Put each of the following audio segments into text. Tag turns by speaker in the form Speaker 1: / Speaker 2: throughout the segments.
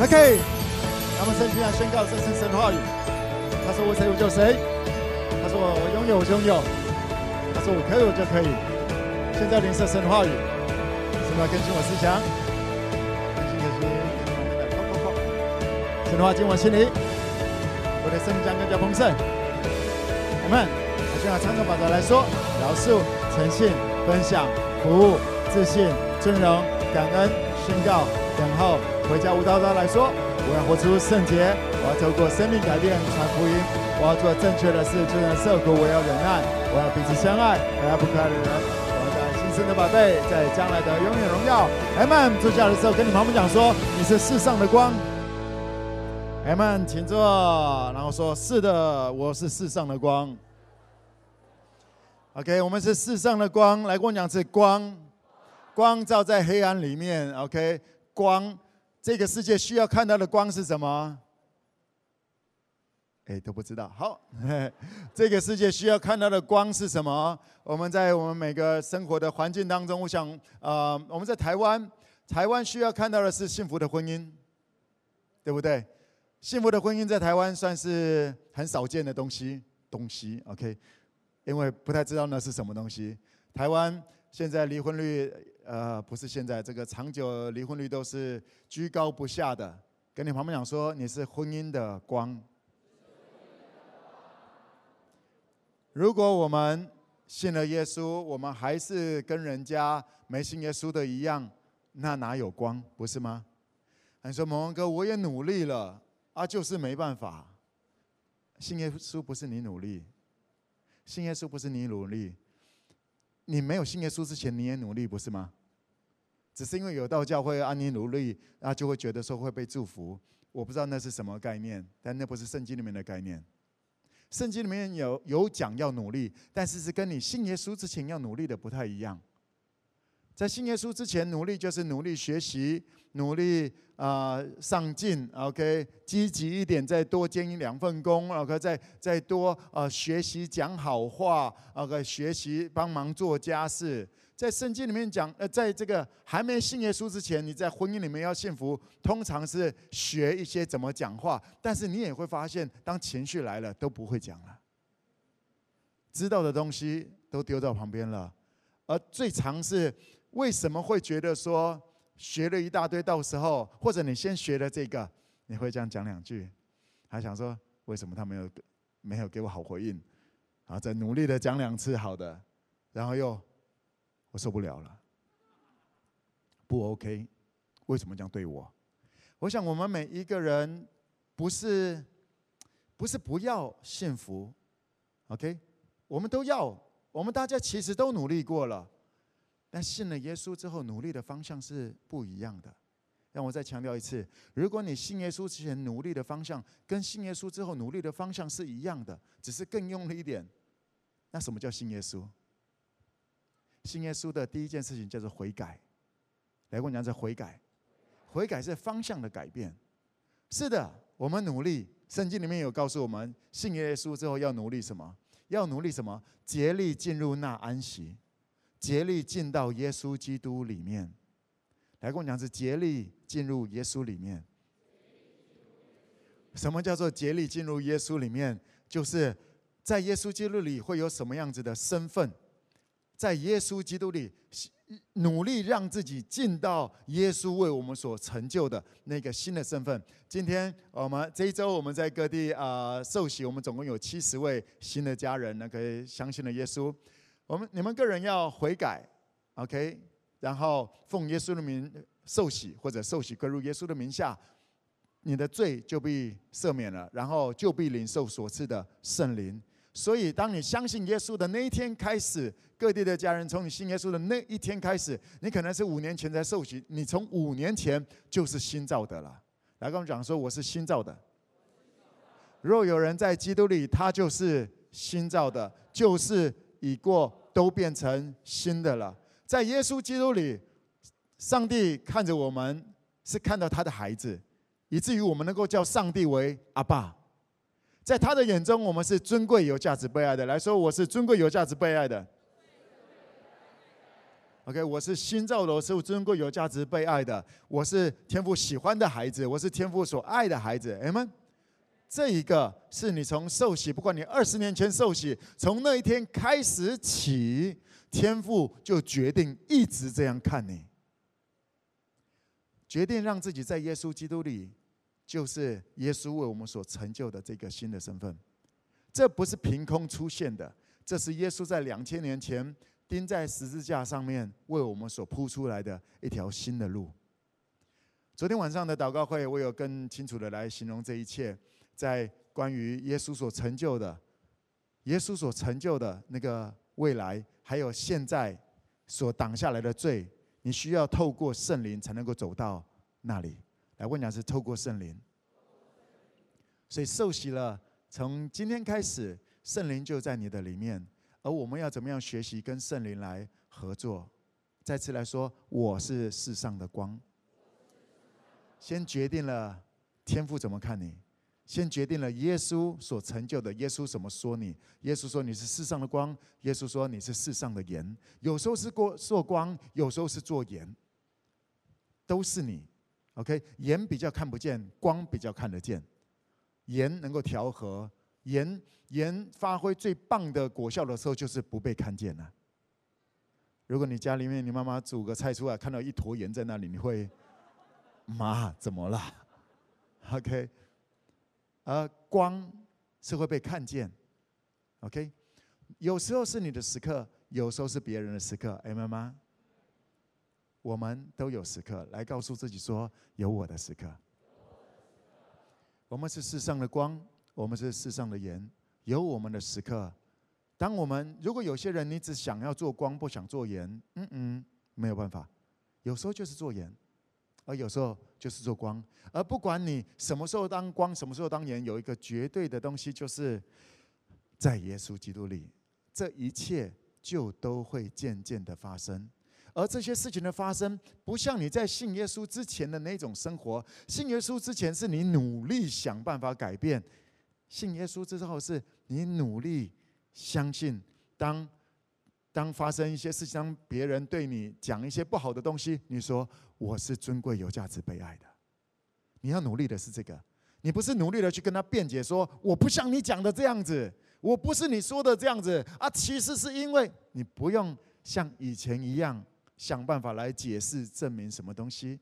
Speaker 1: OK，他们圣经上宣告这是神话语。他说我谁我就谁，他说我拥有我就拥有，他说我可以我就可以。现在领受神话语，什么更新我思想？更新更新，哐哐哐！神的话进我心里，我的生命将更加丰盛。我们还需要长篇法则来说，饶恕、诚信、分享、服务、自信、尊荣、感恩、宣告、等候。回家无叨叨来说，我要活出圣洁，我要透过生命改变传福音，我要做正确的事，就算受苦，我要忍耐，我要彼此相爱，我要不可爱的人，我要在新生的宝贝，在将来的永远荣耀。阿门。坐下的时候跟你旁边讲说，你是世上的光。阿门，请坐，然后说是的，我是世上的光。OK，我们是世上的光，来跟我讲是光，光照在黑暗里面。OK，光。这个世界需要看到的光是什么？哎，都不知道。好，这个世界需要看到的光是什么？我们在我们每个生活的环境当中，我想，呃，我们在台湾，台湾需要看到的是幸福的婚姻，对不对？幸福的婚姻在台湾算是很少见的东西，东西，OK，因为不太知道那是什么东西。台湾现在离婚率。呃，不是现在这个长久离婚率都是居高不下的。跟你旁边讲说，你是婚姻的光。如果我们信了耶稣，我们还是跟人家没信耶稣的一样，那哪有光？不是吗？你说蒙恩哥，我也努力了啊，就是没办法。信耶稣不是你努力，信耶稣不是你努力，你没有信耶稣之前你也努力，不是吗？只是因为有道教会按你努力，那就会觉得说会被祝福。我不知道那是什么概念，但那不是圣经里面的概念。圣经里面有有讲要努力，但是是跟你信耶稣之前要努力的不太一样。在信耶稣之前，努力就是努力学习，努力啊、上进，OK，积极一点，再多兼一两份工，OK，再再多啊、呃、学习讲好话，OK，学习帮忙做家事。在圣经里面讲，呃，在这个还没信耶稣之前，你在婚姻里面要幸福，通常是学一些怎么讲话。但是你也会发现，当情绪来了，都不会讲了，知道的东西都丢到旁边了。而最常是为什么会觉得说学了一大堆，到时候或者你先学了这个，你会这样讲两句，还想说为什么他没有没有给我好回应？啊，再努力的讲两次好的，然后又。我受不了了，不 OK？为什么这样对我？我想我们每一个人不是不是不要幸福，OK？我们都要，我们大家其实都努力过了，但信了耶稣之后，努力的方向是不一样的。让我再强调一次：如果你信耶稣之前努力的方向，跟信耶稣之后努力的方向是一样的，只是更用力一点，那什么叫信耶稣？信耶稣的第一件事情叫做悔改。来，我讲这悔改，悔改是方向的改变。是的，我们努力。圣经里面有告诉我们，信耶稣之后要努力什么？要努力什么？竭力进入那安息，竭力进到耶稣基督里面。来，跟我讲是竭力进入耶稣里面。什么叫做竭力进入耶稣里面？就是在耶稣基督里会有什么样子的身份？在耶稣基督里，努力让自己进到耶稣为我们所成就的那个新的身份。今天我们这一周我们在各地啊受洗，我们总共有七十位新的家人，那个相信了耶稣。我们你们个人要悔改，OK，然后奉耶稣的名受洗，或者受洗归入耶稣的名下，你的罪就被赦免了，然后就被领受所赐的圣灵。所以，当你相信耶稣的那一天开始，各地的家人从你信耶稣的那一天开始，你可能是五年前才受洗，你从五年前就是新造的了。来跟我们讲说，我是新造的。若有人在基督里，他就是新造的，就是已过都变成新的了。在耶稣基督里，上帝看着我们是看到他的孩子，以至于我们能够叫上帝为阿爸。在他的眼中，我们是尊贵、有价值、被爱的。来说，我是尊贵、有价值、被爱的。OK，我是新造的，我是尊贵、有价值、被爱的，我是天父喜欢的孩子，我是天父所爱的孩子。阿们。这一个是你从受洗，不管你二十年前受洗，从那一天开始起，天父就决定一直这样看你，决定让自己在耶稣基督里，就是耶稣为我们所成就的这个新的身份。这不是凭空出现的，这是耶稣在两千年前。钉在十字架上面，为我们所铺出来的一条新的路。昨天晚上的祷告会，我有更清楚的来形容这一切，在关于耶稣所成就的，耶稣所成就的那个未来，还有现在所挡下来的罪，你需要透过圣灵才能够走到那里。来问讲是透过圣灵，所以受洗了，从今天开始，圣灵就在你的里面。而我们要怎么样学习跟圣灵来合作？再次来说，我是世上的光。先决定了天父怎么看你，先决定了耶稣所成就的。耶稣怎么说你？耶稣说你是世上的光。耶稣说你是世上的盐。有时候是过做光，有时候是做盐，都是你。OK，盐比较看不见，光比较看得见。盐能够调和。盐盐发挥最棒的果效的时候，就是不被看见了。如果你家里面你妈妈煮个菜出来，看到一坨盐在那里，你会妈怎么了？OK，而光是会被看见。OK，有时候是你的时刻，有时候是别人的时刻。哎，妈妈，我们都有时刻来告诉自己说，有我的时刻。我们是世上的光。我们是世上的盐，有我们的时刻。当我们如果有些人你只想要做光，不想做盐，嗯嗯，没有办法。有时候就是做盐，而有时候就是做光。而不管你什么时候当光，什么时候当盐，有一个绝对的东西，就是在耶稣基督里，这一切就都会渐渐的发生。而这些事情的发生，不像你在信耶稣之前的那种生活。信耶稣之前是你努力想办法改变。信耶稣之后，是你努力相信。当当发生一些事情，当别人对你讲一些不好的东西，你说我是尊贵、有价值、被爱的。你要努力的是这个，你不是努力的去跟他辩解说我不像你讲的这样子，我不是你说的这样子啊。其实是因为你不用像以前一样想办法来解释证明什么东西。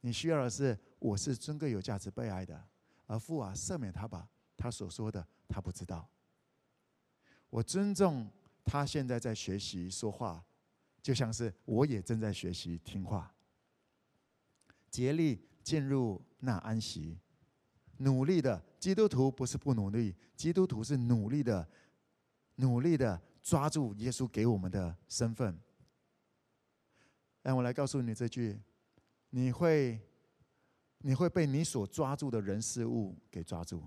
Speaker 1: 你需要的是我是尊贵、有价值、被爱的，而父啊，赦免他吧。他所说的，他不知道。我尊重他现在在学习说话，就像是我也正在学习听话。竭力进入那安息，努力的基督徒不是不努力，基督徒是努力的，努力的抓住耶稣给我们的身份。让我来告诉你这句：你会，你会被你所抓住的人事物给抓住。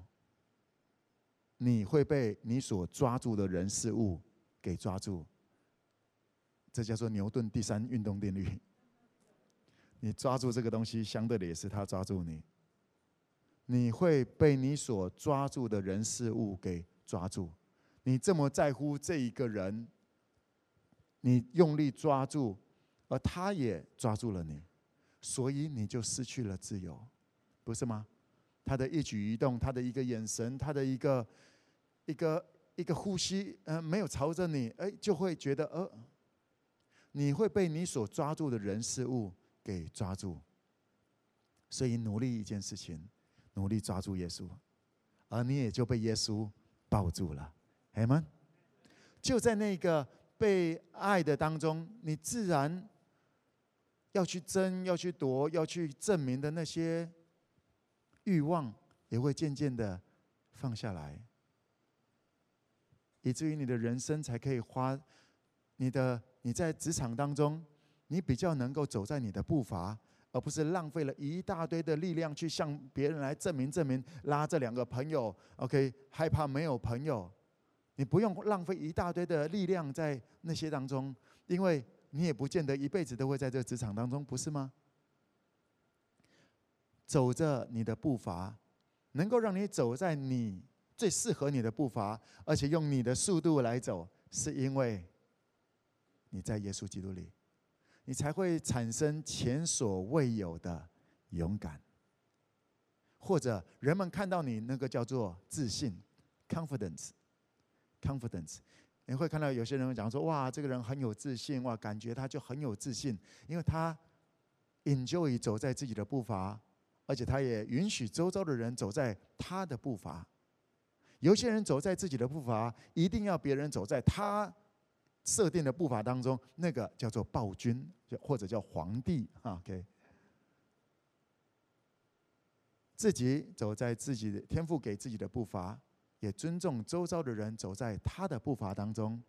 Speaker 1: 你会被你所抓住的人事物给抓住，这叫做牛顿第三运动定律。你抓住这个东西，相对的也是他抓住你。你会被你所抓住的人事物给抓住。你这么在乎这一个人，你用力抓住，而他也抓住了你，所以你就失去了自由，不是吗？他的一举一动，他的一个眼神，他的一个一个一个呼吸，呃，没有朝着你，哎，就会觉得，呃，你会被你所抓住的人事物给抓住。所以努力一件事情，努力抓住耶稣，而你也就被耶稣抱住了。阿们。就在那个被爱的当中，你自然要去争、要去夺、要去证明的那些。欲望也会渐渐的放下来，以至于你的人生才可以花你的你在职场当中，你比较能够走在你的步伐，而不是浪费了一大堆的力量去向别人来证明证明，拉这两个朋友，OK，害怕没有朋友，你不用浪费一大堆的力量在那些当中，因为你也不见得一辈子都会在这个职场当中，不是吗？走着你的步伐，能够让你走在你最适合你的步伐，而且用你的速度来走，是因为你在耶稣基督里，你才会产生前所未有的勇敢。或者人们看到你那个叫做自信 （confidence），confidence，你会看到有些人讲说：“哇，这个人很有自信，哇，感觉他就很有自信，因为他 enjoy 走在自己的步伐，而且他也允许周遭的人走在他的步伐。有些人走在自己的步伐，一定要别人走在他设定的步伐当中，那个叫做暴君，或者叫皇帝。”OK。自己走在自己的天赋给自己的步伐，也尊重周遭的人走在他的步伐当中，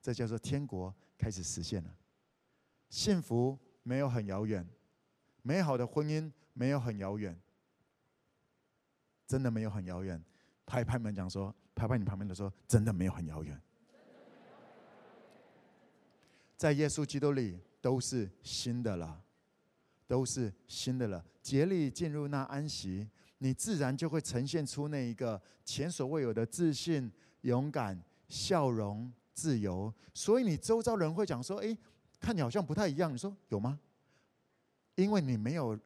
Speaker 1: 这叫做天国开始实现了。幸福没有很遥远，美好的婚姻没有很遥远，真的没有很遥远。拍拍门讲说，拍拍你旁边的说，真的没有很遥远。在耶稣基督里都是新的了。都是新的了，竭力进入那安息，你自然就会呈现出那一个前所未有的自信、勇敢、笑容、自由。所以你周遭人会讲说：“诶，看你好像不太一样。”你说有吗？因为你没有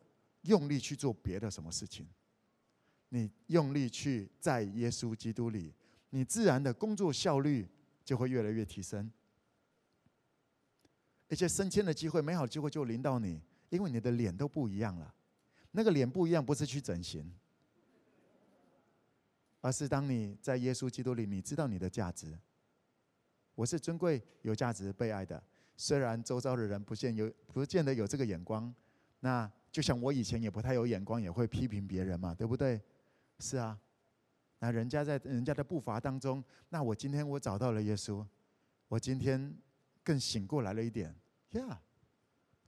Speaker 1: 用力去做别的什么事情，你用力去在耶稣基督里，你自然的工作效率就会越来越提升，一些升迁的机会、美好的机会就临到你。因为你的脸都不一样了，那个脸不一样不是去整形，而是当你在耶稣基督里，你知道你的价值。我是尊贵、有价值、被爱的。虽然周遭的人不见有不见得有这个眼光，那就像我以前也不太有眼光，也会批评别人嘛，对不对？是啊，那人家在人家的步伐当中，那我今天我找到了耶稣，我今天更醒过来了一点，呀、yeah。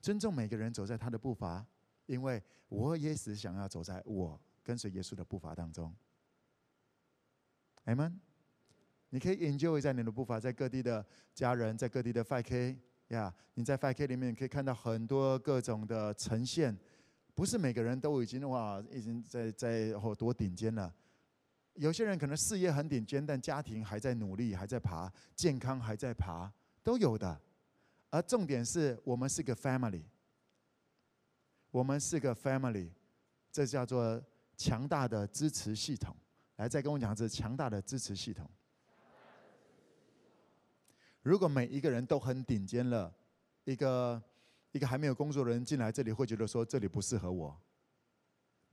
Speaker 1: 尊重每个人走在他的步伐，因为我也是想要走在我跟随耶稣的步伐当中。Amen。你可以 enjoy 在你的步伐，在各地的家人，在各地的 5K 呀，你在 5K 里面可以看到很多各种的呈现。不是每个人都已经哇，已经在在好多顶尖了。有些人可能事业很顶尖，但家庭还在努力，还在爬，健康还在爬，都有的。而重点是我们是个 family，我们是个 family，这叫做强大的支持系统。来，再跟我讲，这强大的支持系统。如果每一个人都很顶尖了，一个一个还没有工作的人进来这里，会觉得说这里不适合我。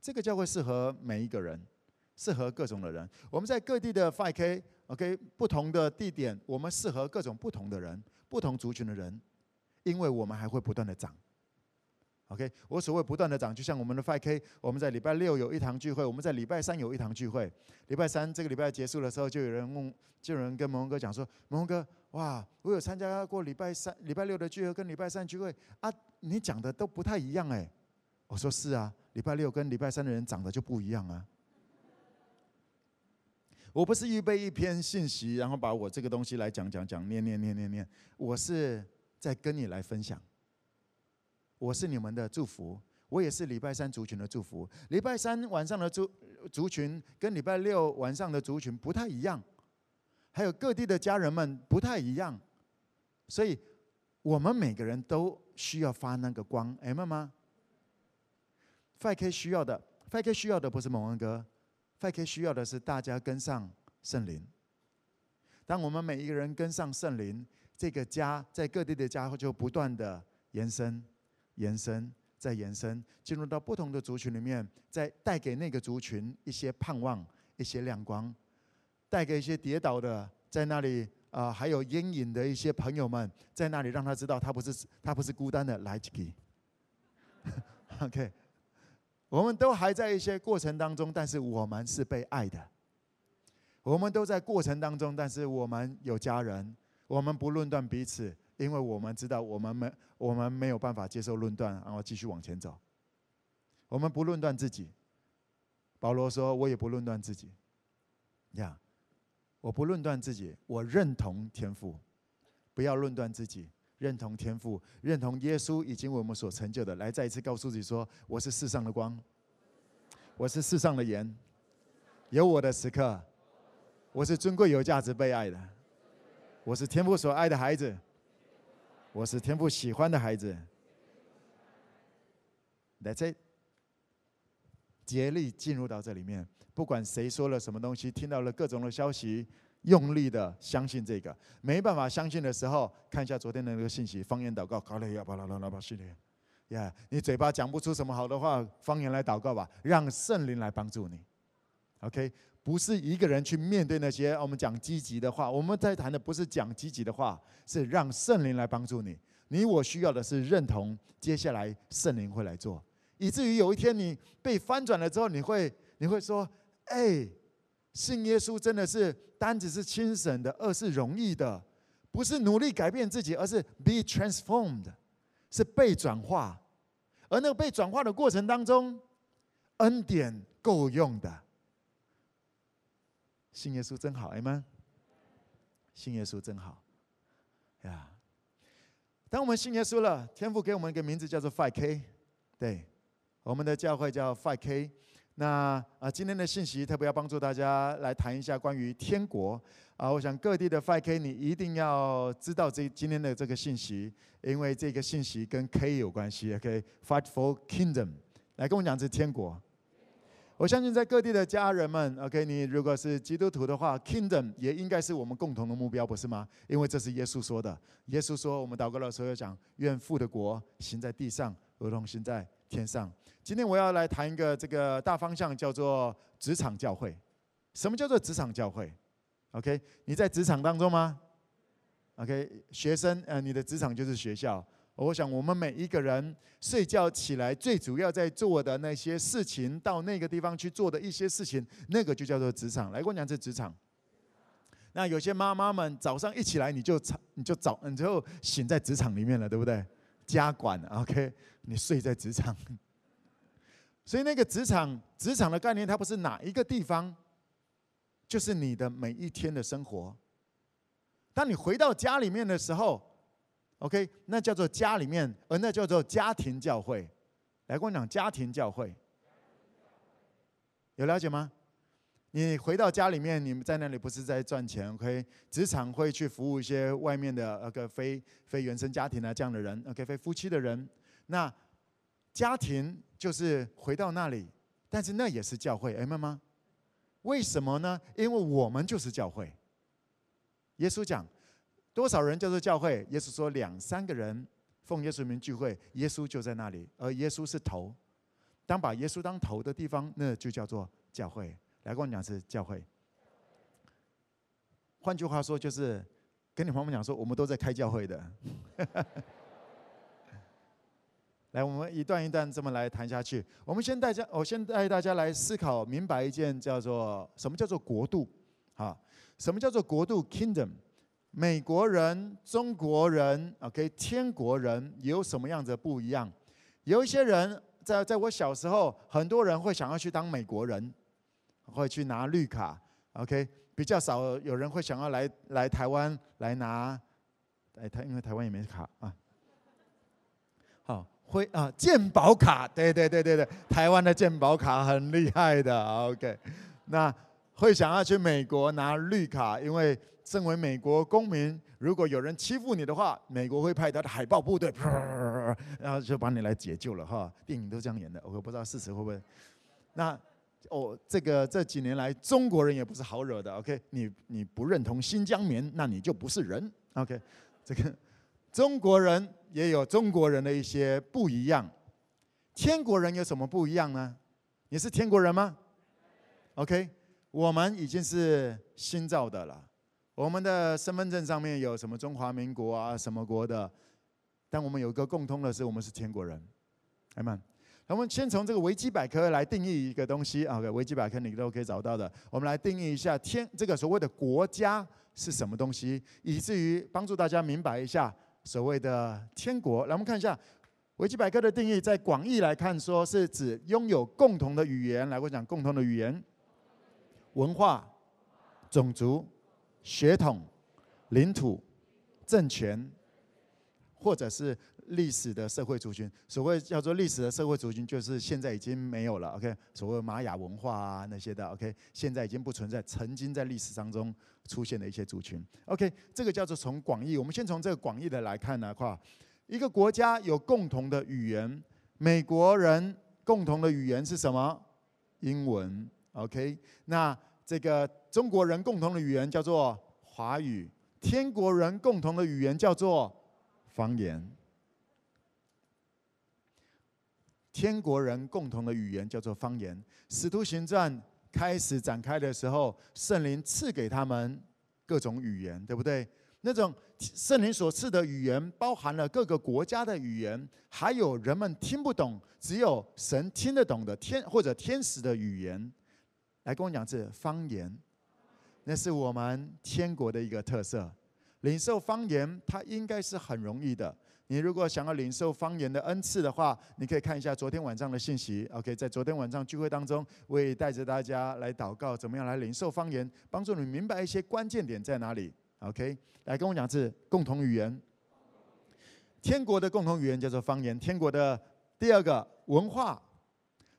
Speaker 1: 这个教会适合每一个人，适合各种的人。我们在各地的 5K，OK，不同的地点，我们适合各种不同的人，不同族群的人。因为我们还会不断的长，OK，我所谓不断的长，就像我们的 5K，我们在礼拜六有一堂聚会，我们在礼拜三有一堂聚会。礼拜三这个礼拜结束的时候，就有人问，就有人跟蒙哥讲说：“蒙哥，哇，我有参加过礼拜三、礼拜六的聚会跟礼拜三聚会啊，你讲的都不太一样哎。”我说：“是啊，礼拜六跟礼拜三的人长得就不一样啊。”我不是预备一篇信息，然后把我这个东西来讲讲讲，念念念念念，我是。在跟你来分享，我是你们的祝福，我也是礼拜三族群的祝福。礼拜三晚上的族族群跟礼拜六晚上的族群不太一样，还有各地的家人们不太一样，所以我们每个人都需要发那个光，Amen 吗？5K 需要的，5K 需要的不是蒙恩哥，5K 需要的是大家跟上圣灵。当我们每一个人跟上圣灵。这个家在各地的家就不断的延伸、延伸、再延伸，进入到不同的族群里面，再带给那个族群一些盼望、一些亮光，带给一些跌倒的在那里啊、还有阴影的一些朋友们在那里，让他知道他不是他不是孤单的。来一起，OK，我们都还在一些过程当中，但是我们是被爱的。我们都在过程当中，但是我们有家人。我们不论断彼此，因为我们知道我们没我们没有办法接受论断，然后继续往前走。我们不论断自己。保罗说：“我也不论断自己。”呀，我不论断自己，我认同天赋。不要论断自己，认同天赋，认同耶稣已经为我们所成就的。来，再一次告诉自己说：“我是世上的光，我是世上的盐，有我的时刻，我是尊贵有价值被爱的。”我是天赋所爱的孩子，我是天父喜欢的孩子。That's it。竭力进入到这里面，不管谁说了什么东西，听到了各种的消息，用力的相信这个。没办法相信的时候，看一下昨天的那个信息，方言祷告，卡雷亚巴拉拉拉巴西列。呀，你嘴巴讲不出什么好的话，方言来祷告吧，让圣灵来帮助你。OK，不是一个人去面对那些我们讲积极的话，我们在谈的不是讲积极的话，是让圣灵来帮助你。你我需要的是认同，接下来圣灵会来做。以至于有一天你被翻转了之后，你会你会说：“哎，信耶稣真的是单子是轻省的，二是容易的，不是努力改变自己，而是 be transformed，是被转化。而那个被转化的过程当中，恩典够用的。信耶稣真好，哎们。信耶稣真好，呀！当我们信耶稣了，天父给我们一个名字叫做 Five K，对。我们的教会叫 Five K，那啊，今天的信息特别要帮助大家来谈一下关于天国啊。我想各地的 Five K，你一定要知道这今天的这个信息，因为这个信息跟 K 有关系。OK，Fight for Kingdom，来跟我讲这天国。我相信在各地的家人们，OK，你如果是基督徒的话，Kingdom 也应该是我们共同的目标，不是吗？因为这是耶稣说的。耶稣说，我们祷告的时候要讲，愿父的国行在地上，如同行在天上。今天我要来谈一个这个大方向，叫做职场教会。什么叫做职场教会？OK，你在职场当中吗？OK，学生，呃，你的职场就是学校。我想我们每一个人睡觉起来，最主要在做的那些事情，到那个地方去做的一些事情，那个就叫做职场。来，跟我讲这职场。那有些妈妈们早上一起来，你就你就早你就醒在职场里面了，对不对？家管，OK，你睡在职场。所以那个职场，职场的概念，它不是哪一个地方，就是你的每一天的生活。当你回到家里面的时候，OK，那叫做家里面，而那叫做家庭教会。来跟我讲家庭教会，有了解吗？你回到家里面，你们在那里不是在赚钱，OK？职场会去服务一些外面的那个非非原生家庭啊这样的人，OK？非夫妻的人，那。家庭就是回到那里，但是那也是教会，明白吗？为什么呢？因为我们就是教会。耶稣讲多少人叫做教会？耶稣说两三个人奉耶稣名聚会，耶稣就在那里，而耶稣是头。当把耶稣当头的地方，那就叫做教会。来跟我讲是教会。换句话说，就是跟你朋友们讲说，我们都在开教会的。来，我们一段一段这么来谈下去。我们先带家，我先带大家来思考明白一件叫做什么叫做国度，啊，什么叫做国度 （kingdom）？美国人、中国人，OK，天国人有什么样子不一样？有一些人在在我小时候，很多人会想要去当美国人，会去拿绿卡，OK，比较少有人会想要来来台湾来拿，哎，台因为台湾也没卡啊，好。会啊，健保卡，对对对对对，台湾的健保卡很厉害的，OK。那会想要去美国拿绿卡，因为身为美国公民，如果有人欺负你的话，美国会派他的海豹部队，然后就把你来解救了哈。电影都这样演的，我不知道事实会不会。那哦，这个这几年来，中国人也不是好惹的，OK。你你不认同新疆棉，那你就不是人，OK。这个。中国人也有中国人的一些不一样，天国人有什么不一样呢？你是天国人吗？OK，我们已经是新造的了，我们的身份证上面有什么中华民国啊什么国的，但我们有一个共通的是，我们是天国人。阿们，我们先从这个维基百科来定义一个东西啊，维基百科你都可以找到的，我们来定义一下天这个所谓的国家是什么东西，以至于帮助大家明白一下。所谓的天国，来我们看一下维基百科的定义，在广义来看，说是指拥有共同的语言。来，我讲共同的语言、文化、种族、血统、领土、政权，或者是历史的社会族群。所谓叫做历史的社会族群，就是现在已经没有了。OK，所谓玛雅文化啊那些的，OK，现在已经不存在。曾经在历史当中出现的一些族群。OK，这个叫做从广义。我们先从这个广义的来看的话，一个国家有共同的语言。美国人共同的语言是什么？英文。OK，那这个中国人共同的语言叫做华语。天国人共同的语言叫做方言。天国人共同的语言叫做方言。使徒行传开始展开的时候，圣灵赐给他们各种语言，对不对？那种圣灵所赐的语言，包含了各个国家的语言，还有人们听不懂，只有神听得懂的天或者天使的语言。来跟我讲，这方言。那是我们天国的一个特色，领受方言，它应该是很容易的。你如果想要领受方言的恩赐的话，你可以看一下昨天晚上的信息。OK，在昨天晚上聚会当中，我也带着大家来祷告，怎么样来领受方言，帮助你明白一些关键点在哪里。OK，来跟我讲，是共同语言。天国的共同语言叫做方言。天国的第二个文化，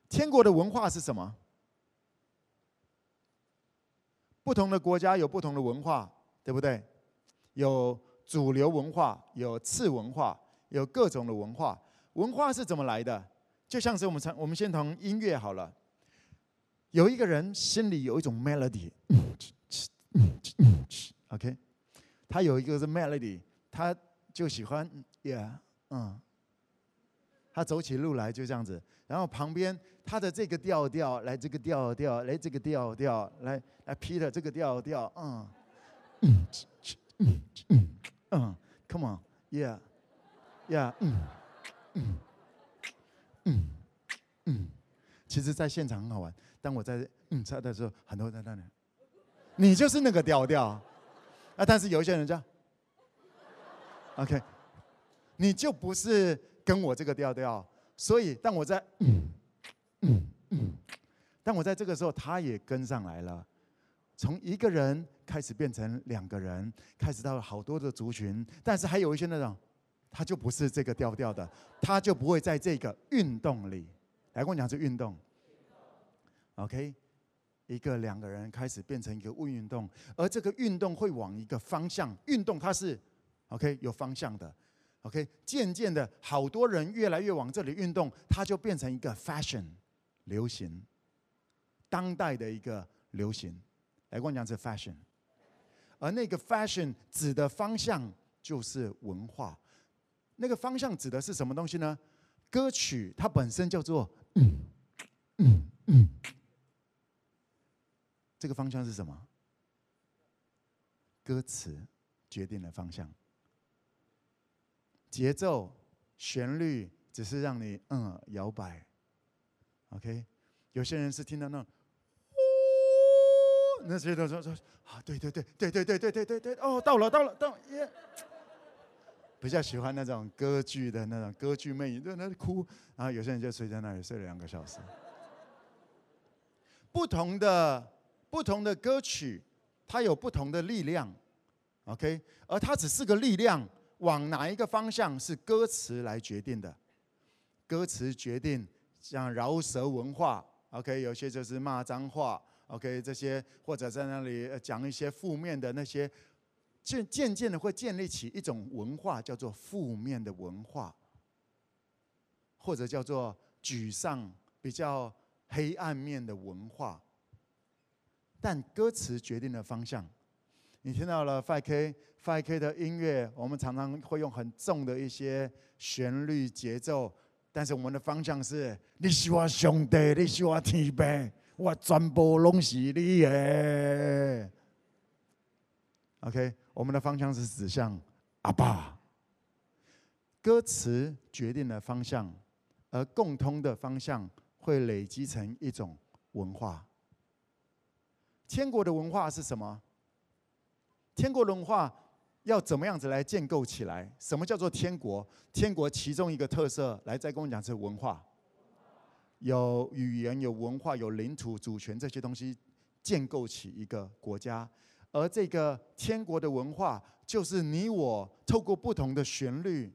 Speaker 1: 天国的文化是什么？不同的国家有不同的文化，对不对？有主流文化，有次文化，有各种的文化。文化是怎么来的？就像是我们唱，我们先从音乐好了。有一个人心里有一种 melody，OK，他有一个是 melody，他就喜欢，yeah，嗯，他走起路来就这样子，然后旁边。他的这个调调，来这个调调，来这个调调，来来 P 的这个调调，嗯，嗯嗯嗯嗯，Come on，Yeah，Yeah，嗯嗯嗯嗯，其实，在现场很好玩。当我在嗯唱的时候，很多人在那里，你就是那个调调啊。但是有一些人这样，OK，你就不是跟我这个调调，所以当我在嗯。嗯嗯，但我在这个时候，他也跟上来了，从一个人开始变成两个人，开始到了好多的族群，但是还有一些那种，他就不是这个调调的，他就不会在这个运动里。来跟我讲这运动，OK，一个两个人开始变成一个物运动，而这个运动会往一个方向，运动它是 OK 有方向的，OK，渐渐的好多人越来越往这里运动，它就变成一个 fashion。流行，当代的一个流行，来跟我讲这 fashion，而那个 fashion 指的方向就是文化，那个方向指的是什么东西呢？歌曲它本身叫做，这个方向是什么？歌词决定了方向，节奏旋律只是让你嗯摇摆。OK，有些人是听到那种，呜，那些都说说啊，对对对对对对对对对对，哦，到了到了到了，耶！比较喜欢那种歌剧的那种歌剧魅影，在那里哭，然后有些人就睡在那里睡了两个小时。不同的不同的歌曲，它有不同的力量，OK，而它只是个力量，往哪一个方向是歌词来决定的，歌词决定。像饶舌文化，OK，有些就是骂脏话，OK，这些或者在那里讲一些负面的那些，渐渐渐的会建立起一种文化，叫做负面的文化，或者叫做沮丧、比较黑暗面的文化。但歌词决定了方向。你听到了 5K，5K 的音乐，我们常常会用很重的一些旋律节奏。但是我们的方向是：你是我上帝，你是我天父，我全部拢是你的。OK，我们的方向是指向阿爸。歌词决定了方向，而共通的方向会累积成一种文化。天国的文化是什么？天国的文化。要怎么样子来建构起来？什么叫做天国？天国其中一个特色，来再跟我讲是文化，有语言、有文化、有领土、主权这些东西，建构起一个国家。而这个天国的文化，就是你我透过不同的旋律、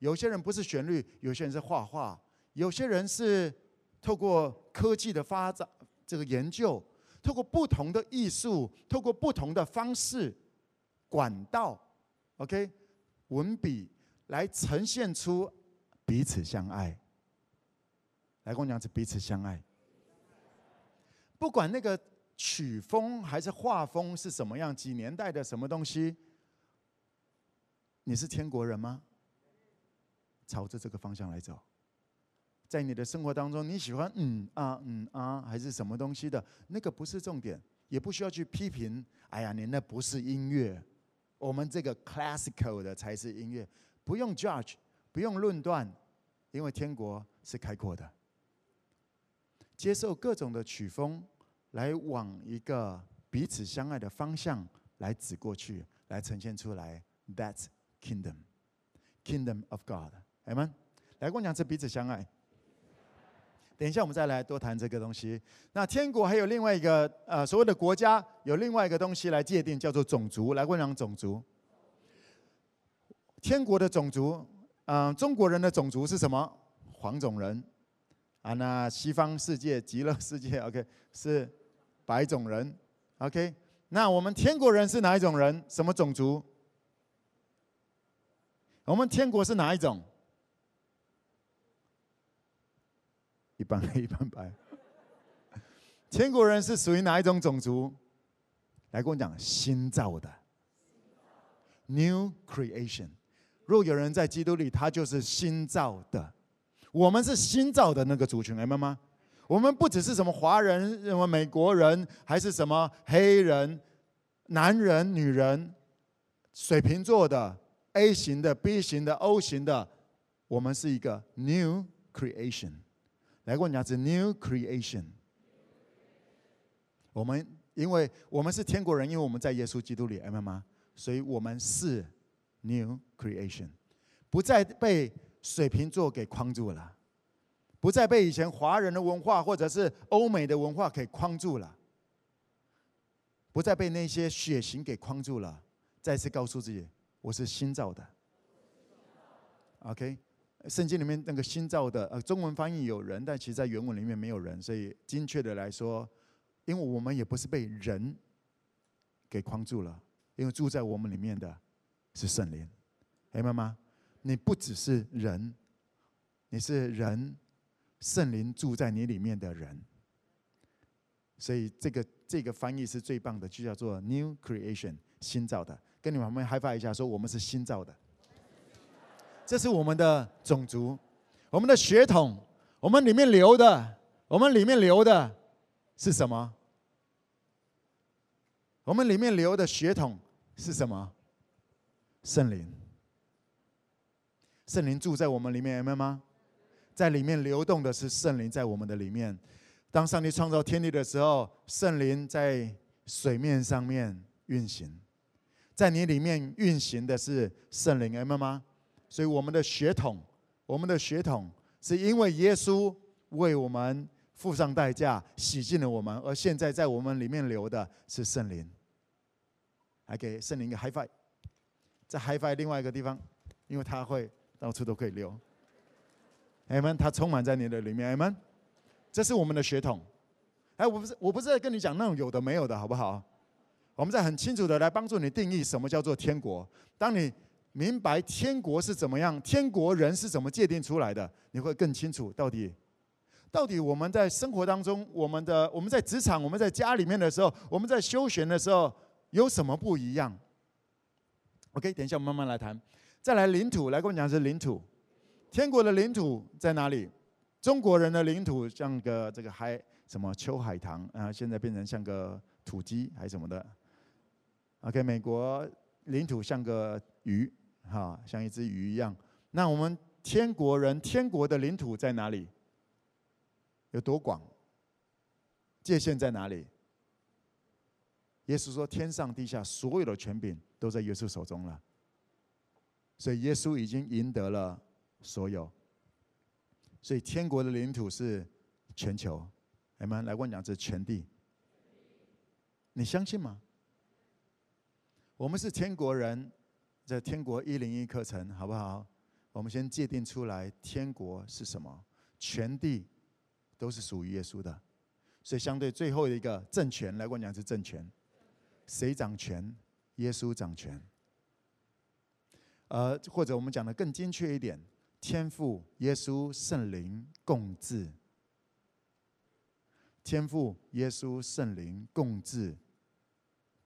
Speaker 1: 有些人不是旋律，有些人是画画，有些人是透过科技的发展，这个研究，透过不同的艺术，透过不同的方式、管道，OK，文笔来呈现出彼此相爱。来跟我讲是彼此相爱，不管那个曲风还是画风是什么样，几年代的什么东西，你是天国人吗？朝着这个方向来走，在你的生活当中，你喜欢嗯啊嗯啊还是什么东西的？那个不是重点，也不需要去批评。哎呀，你那不是音乐，我们这个 classical 的才是音乐，不用 judge，不用论断，因为天国是开阔的，接受各种的曲风，来往一个彼此相爱的方向来指过去，来呈现出来。That's kingdom, kingdom of God. 来们，来跟我讲，这彼此相爱。等一下，我们再来多谈这个东西。那天国还有另外一个呃，所谓的国家，有另外一个东西来界定，叫做种族。来问两种族。天国的种族，嗯、中国人的种族是什么？黄种人。啊，那西方世界、极乐世界，OK，是白种人。OK，那我们天国人是哪一种人？什么种族？我们天国是哪一种？一半黑 一半白，天国人是属于哪一种种族？来跟我讲，新造的，New Creation。若有人在基督里，他就是新造的。我们是新造的那个族群，明白吗？我们不只是什么华人、什么美国人，还是什么黑人、男人、女人、水瓶座的、A 型的、B 型的、O 型的，我们是一个 New Creation。来过你讲是 New Creation。我们因为我们是天国人，因为我们在耶稣基督里，明白吗？所以我们是 New Creation，不再被水瓶座给框住了，不再被以前华人的文化或者是欧美的文化给框住了，不再被那些血型给框住了。再次告诉自己，我是新造的。OK。圣经里面那个新造的，呃，中文翻译有人，但其实在原文里面没有人，所以精确的来说，因为我们也不是被人给框住了，因为住在我们里面的是圣灵，明白吗？你不只是人，你是人，圣灵住在你里面的人，所以这个这个翻译是最棒的，就叫做 New Creation，新造的。跟你们旁边 h i f i 一下，说我们是新造的。这是我们的种族，我们的血统，我们里面流的，我们里面流的是什么？我们里面流的血统是什么？圣灵。圣灵住在我们里面，明白吗？在里面流动的是圣灵，在我们的里面。当上帝创造天地的时候，圣灵在水面上面运行，在你里面运行的是圣灵，明白吗？所以我们的血统，我们的血统是因为耶稣为我们付上代价，洗净了我们，而现在在我们里面流的是圣灵。还给圣灵一个 high five，再 high five 另外一个地方，因为它会到处都可以流。阿门，它充满在你的里面。，Amen，这是我们的血统。哎，我不是我不是在跟你讲那种有的没有的，好不好？我们在很清楚的来帮助你定义什么叫做天国。当你明白天国是怎么样，天国人是怎么界定出来的，你会更清楚到底，到底我们在生活当中，我们的我们在职场，我们在家里面的时候，我们在休闲的时候有什么不一样？OK，等一下我们慢慢来谈。再来领土，来跟我讲是领土，天国的领土在哪里？中国人的领土像个这个海什么秋海棠啊，现在变成像个土鸡还是什么的。OK，美国领土像个鱼。哈，像一只鱼一样。那我们天国人，天国的领土在哪里？有多广？界限在哪里？耶稣说：“天上地下所有的权柄都在耶稣手中了。”所以耶稣已经赢得了所有。所以天国的领土是全球。你们来问讲，这全地，你相信吗？我们是天国人。这天国一零一课程好不好？我们先界定出来，天国是什么？全地都是属于耶稣的，所以相对最后一个政权来我讲是政权，谁掌权？耶稣掌权。呃，或者我们讲的更精确一点，天父、耶稣、圣灵共治。天父、耶稣、圣灵共治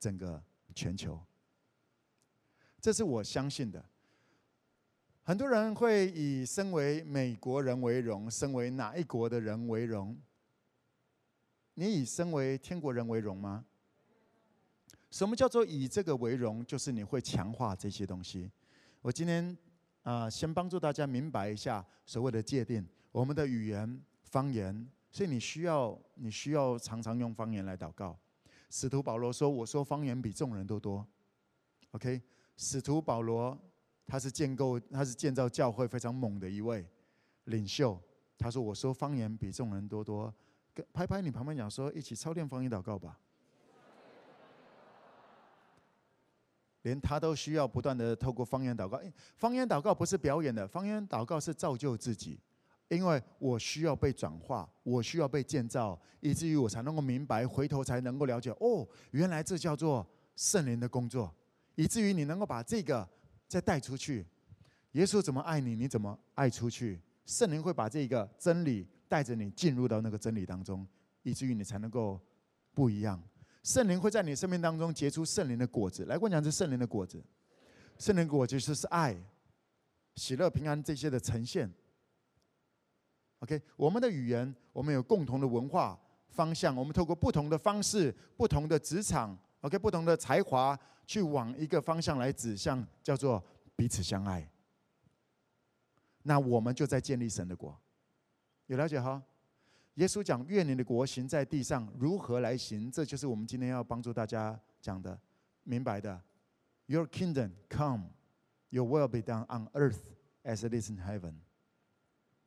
Speaker 1: 整个全球，这是我相信的。很多人会以身为美国人为荣，身为哪一国的人为荣？你以身为天国人为荣吗？什么叫做以这个为荣？就是你会强化这些东西。我今天啊，先帮助大家明白一下所谓的界定，我们的语言方言。所以你需要，你需要常常用方言来祷告。使徒保罗说：“我说方言比众人都多。” OK，使徒保罗他是建构，他是建造教会非常猛的一位领袖。他说：“我说方言比众人多多。”拍拍你旁边讲说：“一起操练方言祷告吧。”连他都需要不断的透过方言祷告。方言祷告不是表演的，方言祷告是造就自己。因为我需要被转化，我需要被建造，以至于我才能够明白，回头才能够了解。哦，原来这叫做圣灵的工作，以至于你能够把这个再带出去。耶稣怎么爱你，你怎么爱出去？圣灵会把这个真理带着你进入到那个真理当中，以至于你才能够不一样。圣灵会在你生命当中结出圣灵的果子。来，我讲这圣灵的果子，圣灵果子就是爱、喜乐、平安这些的呈现。OK，我们的语言，我们有共同的文化方向，我们透过不同的方式、不同的职场，OK，不同的才华，去往一个方向来指向，叫做彼此相爱。那我们就在建立神的国，有了解哈？耶稣讲：“愿你的国行在地上，如何来行？”这就是我们今天要帮助大家讲的、明白的。Your kingdom come, your will be done on earth as it is in heaven.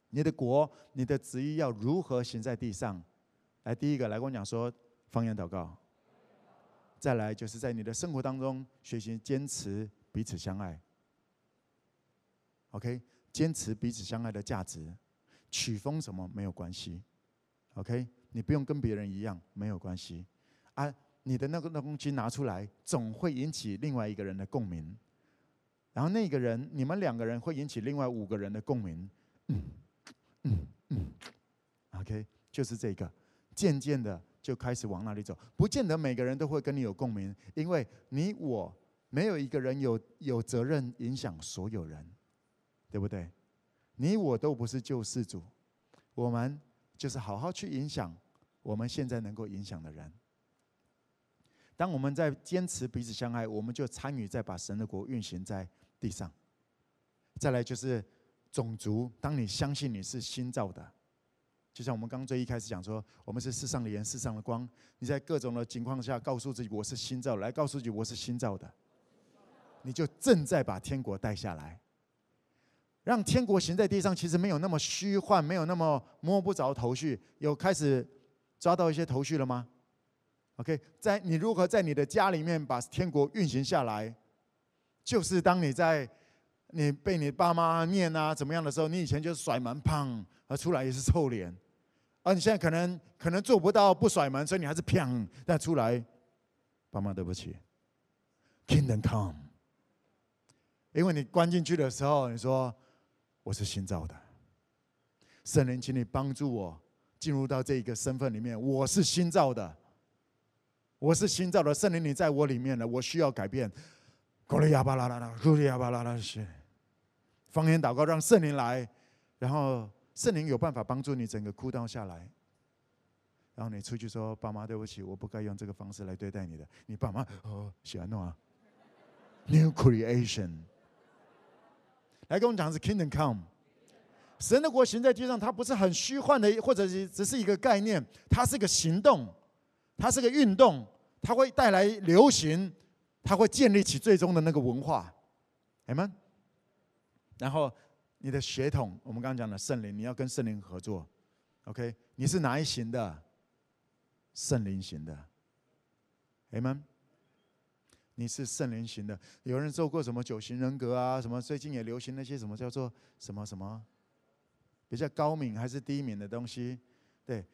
Speaker 1: 你的国，你的旨意要如何行在地上？来，第一个来跟我讲说方言祷告。再来就是在你的生活当中学习坚持彼此相爱。OK，坚持彼此相爱的价值，曲风什么没有关系。OK，你不用跟别人一样，没有关系。啊，你的那个东西拿出来，总会引起另外一个人的共鸣。然后那个人，你们两个人会引起另外五个人的共鸣。嗯。嗯嗯，OK，就是这个，渐渐的就开始往那里走。不见得每个人都会跟你有共鸣，因为你我没有一个人有有责任影响所有人，对不对？你我都不是救世主，我们就是好好去影响我们现在能够影响的人。当我们在坚持彼此相爱，我们就参与在把神的国运行在地上。再来就是。种族，当你相信你是新造的，就像我们刚最一开始讲说，我们是世上的盐，世上的光。你在各种的情况下告诉自己我是新造，来告诉自己我是新造的，你就正在把天国带下来，让天国行在地上。其实没有那么虚幻，没有那么摸不着头绪。有开始抓到一些头绪了吗？OK，在你如何在你的家里面把天国运行下来，就是当你在。你被你爸妈念啊怎么样的时候，你以前就是甩门，砰，而出来也是臭脸，啊你现在可能可能做不到不甩门，所以你还是砰，但出来，爸妈对不起，Kingdom come，因为你关进去的时候，你说我是新造的，圣灵，请你帮助我进入到这一个身份里面，我是新造的，我是新造的，圣灵你在我里面了，我需要改变，咕哩呀巴啦啦啦，咕哩呀巴啦啦是。方言祷告，让圣灵来，然后圣灵有办法帮助你整个枯燥下来。然后你出去说：“爸妈，对不起，我不该用这个方式来对待你的。”你爸妈 哦，喜欢弄啊。New creation，来跟我们讲的是 Kingdom come，神的国行在地上，它不是很虚幻的，或者是只是一个概念，它是个行动，它是个运动，它会带来流行，它会建立起最终的那个文化。Amen。然后你的血统，我们刚刚讲的圣灵，你要跟圣灵合作，OK？你是哪一型的？圣灵型的，Amen。你是圣灵型的。有人做过什么九型人格啊？什么最近也流行那些什么叫做什么什么比较高敏还是低敏的东西？对，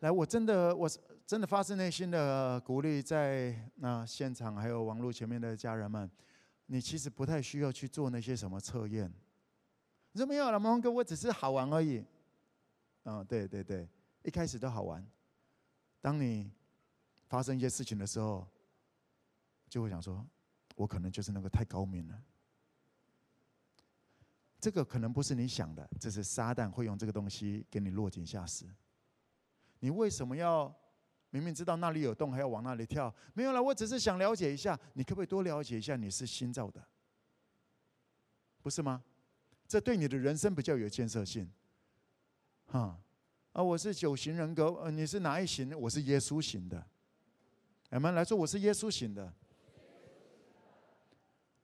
Speaker 1: 来，我真的我真的发自内心的鼓励在那现场还有网络前面的家人们，你其实不太需要去做那些什么测验。你说没有了，蒙哥，我只是好玩而已。嗯，对对对，一开始都好玩。当你发生一些事情的时候，就会想说，我可能就是那个太高明了。这个可能不是你想的，这是撒旦会用这个东西给你落井下石。你为什么要明明知道那里有洞还要往那里跳？没有了，我只是想了解一下。你可不可以多了解一下？你是新造的，不是吗？这对你的人生比较有建设性。哈，啊，我是九型人格，呃，你是哪一型？我是耶稣型的。我们来说，我是耶稣型的。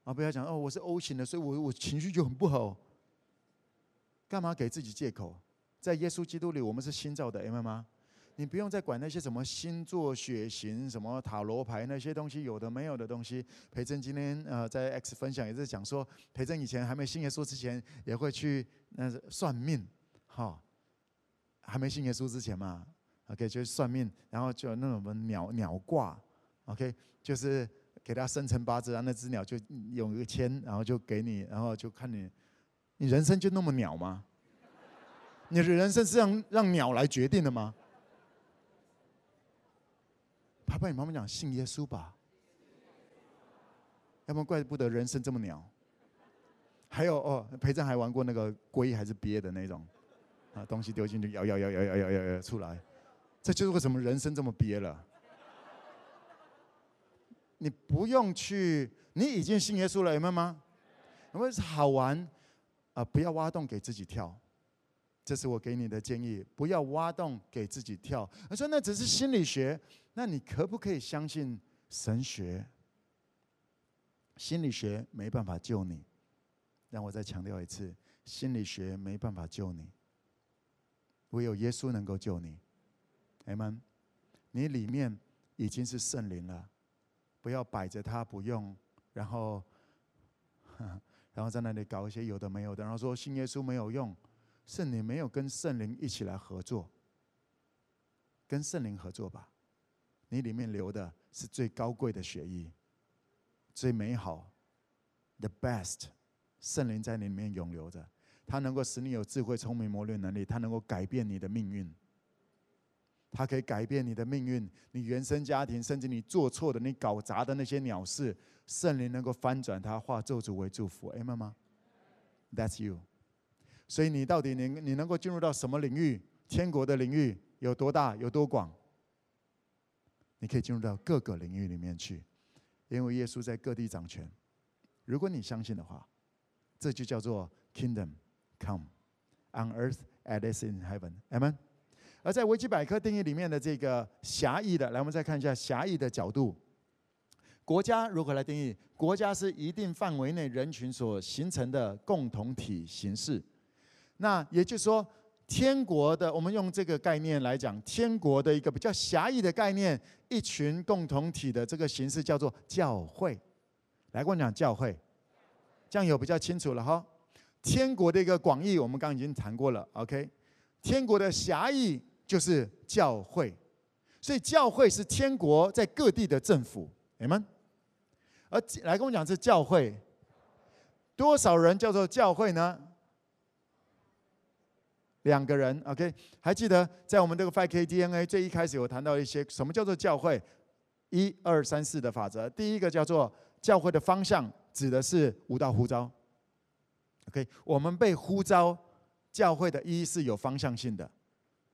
Speaker 1: 啊，不要讲哦，我是 O 型的，所以我我情绪就很不好。干嘛给自己借口？在耶稣基督里，我们是新造的，明白吗？你不用再管那些什么星座、血型、什么塔罗牌那些东西，有的没有的东西。培正今天呃在 X 分享也是讲说，培正以前还没信耶稣之前，也会去那算命，哈，还没信耶稣之前嘛。OK，就是算命，然后就那种什么鸟鸟卦，OK，就是给他生辰八字，然后那只鸟就有一个签，然后就给你，然后就看你，你人生就那么鸟吗？你的人生是让让鸟来决定的吗？爸爸，你妈妈讲信耶稣吧，要不然怪不得人生这么鸟。还有哦，培正还玩过那个龟还是鳖的那种，啊，东西丢进去摇摇摇摇摇摇摇摇出来。这就是为什么人生这么憋了。你不用去，你已经信耶稣了，有没有吗？因为是好玩啊，不要挖洞给自己跳。这是我给你的建议，不要挖洞给自己跳。他说那只是心理学，那你可不可以相信神学？心理学没办法救你。让我再强调一次，心理学没办法救你，唯有耶稣能够救你。你们，你里面已经是圣灵了，不要摆着它不用，然后，然后在那里搞一些有的没有的，然后说信耶稣没有用，是你没有跟圣灵一起来合作，跟圣灵合作吧，你里面流的是最高贵的血液，最美好，the best，圣灵在你里面永留着，它能够使你有智慧、聪明、谋略能力，它能够改变你的命运。它可以改变你的命运，你原生家庭，甚至你做错的、你搞砸的那些鸟事，圣灵能够翻转它，化咒诅为祝福，哎妈妈，That's you。所以你到底能你能够进入到什么领域？天国的领域有多大？有多广？你可以进入到各个领域里面去，因为耶稣在各地掌权。如果你相信的话，这就叫做 Kingdom come on earth as it is in heaven。Amen。而在维基百科定义里面的这个狭义的，来，我们再看一下狭义的角度。国家如何来定义？国家是一定范围内人群所形成的共同体形式。那也就是说，天国的，我们用这个概念来讲，天国的一个比较狭义的概念，一群共同体的这个形式叫做教会。来，跟我讲教会，这样有比较清楚了哈。天国的一个广义，我们刚刚已经谈过了。OK，天国的狭义。就是教会，所以教会是天国在各地的政府，你们，而来跟我讲，是教会多少人叫做教会呢？两个人，OK？还记得在我们这个 Five K DNA 最一开始有谈到一些什么叫做教会？一二三四的法则，第一个叫做教会的方向，指的是五大呼召。OK？我们被呼召，教会的一是有方向性的。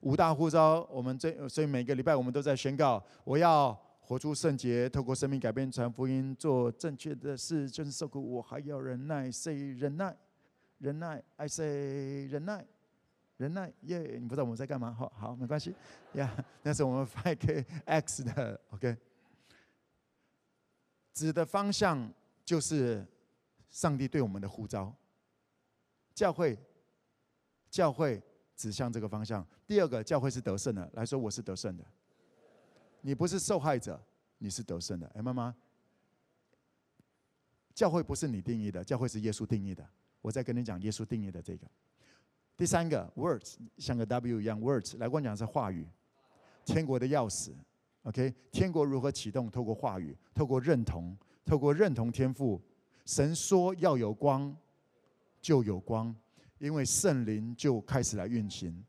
Speaker 1: 五大呼召，我们这所以每个礼拜我们都在宣告：我要活出圣洁，透过生命改变传福音，做正确的事，就是受苦，我还要忍耐，say 忍耐，忍耐，I say 忍耐，忍耐，耶！你不知道我们在干嘛？好好，没关系，呀，那是我们 5KX 的 OK。指的方向就是上帝对我们的呼召，教会，教会。指向这个方向。第二个，教会是得胜的。来说，我是得胜的。你不是受害者，你是得胜的。哎，妈妈，教会不是你定义的，教会是耶稣定义的。我再跟你讲耶稣定义的这个。第三个 words 像个 W 一样 words 来跟我讲是话语，天国的钥匙。OK，天国如何启动？透过话语，透过认同，透过认同天赋。神说要有光，就有光，因为圣灵就开始来运行。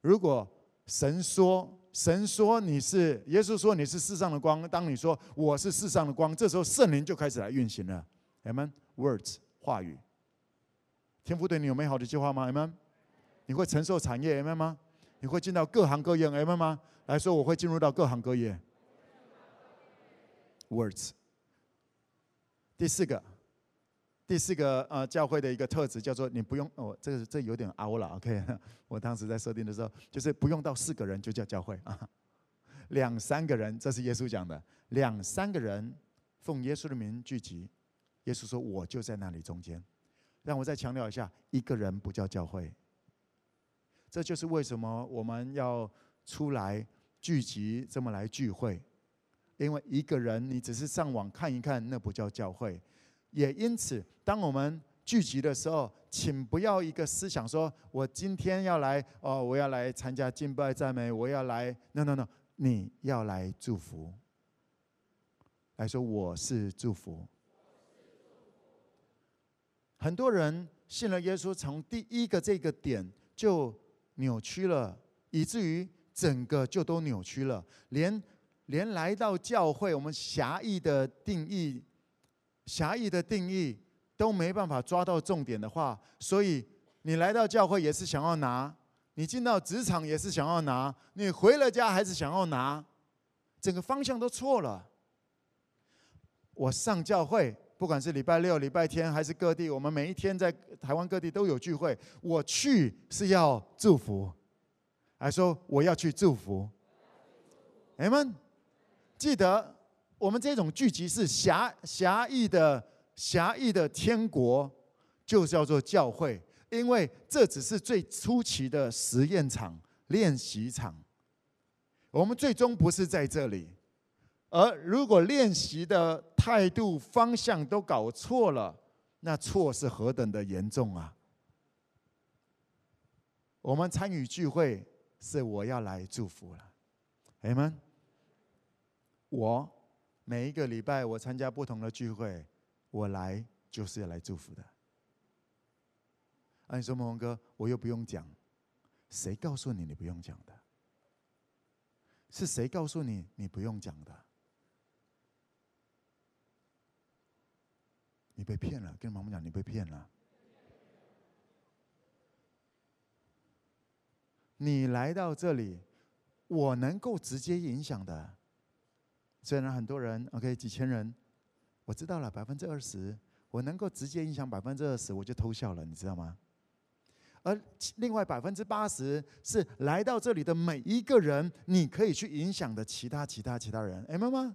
Speaker 1: 如果神说，神说你是，耶稣说你是世上的光，当你说我是世上的光，这时候圣灵就开始来运行了。Amen，words 话语，天父对你有美好的计划吗？M，你会承受产业 M 吗？你会进到各行各业 M 吗？来说我会进入到各行各业。Words。第四个，第四个呃，教会的一个特质叫做你不用哦，这个这有点凹了，OK。我当时在设定的时候，就是不用到四个人就叫教会啊，两三个人，这是耶稣讲的，两三个人奉耶稣的名聚集，耶稣说我就在那里中间。让我再强调一下，一个人不叫教会。这就是为什么我们要出来聚集，这么来聚会。因为一个人，你只是上网看一看，那不叫教会。也因此，当我们聚集的时候，请不要一个思想说：“我今天要来哦，我要来参加敬拜赞美，我要来。”No，No，No，你要来祝福。来说我是祝福。很多人信了耶稣，从第一个这个点就扭曲了，以至于整个就都扭曲了，连。连来到教会，我们狭义的定义，狭义的定义都没办法抓到重点的话，所以你来到教会也是想要拿，你进到职场也是想要拿，你回了家还是想要拿，整个方向都错了。我上教会，不管是礼拜六、礼拜天还是各地，我们每一天在台湾各地都有聚会，我去是要祝福，还说我要去祝福，Amen。记得，我们这种聚集是狭狭义的狭义的天国，就叫做教会，因为这只是最初期的实验场、练习场。我们最终不是在这里，而如果练习的态度、方向都搞错了，那错是何等的严重啊！我们参与聚会是我要来祝福了，阿们。我每一个礼拜我参加不同的聚会，我来就是要来祝福的。啊，你说蒙蒙哥，我又不用讲，谁告诉你你不用讲的？是谁告诉你你不用讲的？你被骗了，跟妈妈讲你被骗了。你来到这里，我能够直接影响的。虽然很多人，OK，几千人，我知道了百分之二十，我能够直接影响百分之二十，我就偷笑了，你知道吗？而另外百分之八十是来到这里的每一个人，你可以去影响的其他其他其他人，哎，妈妈，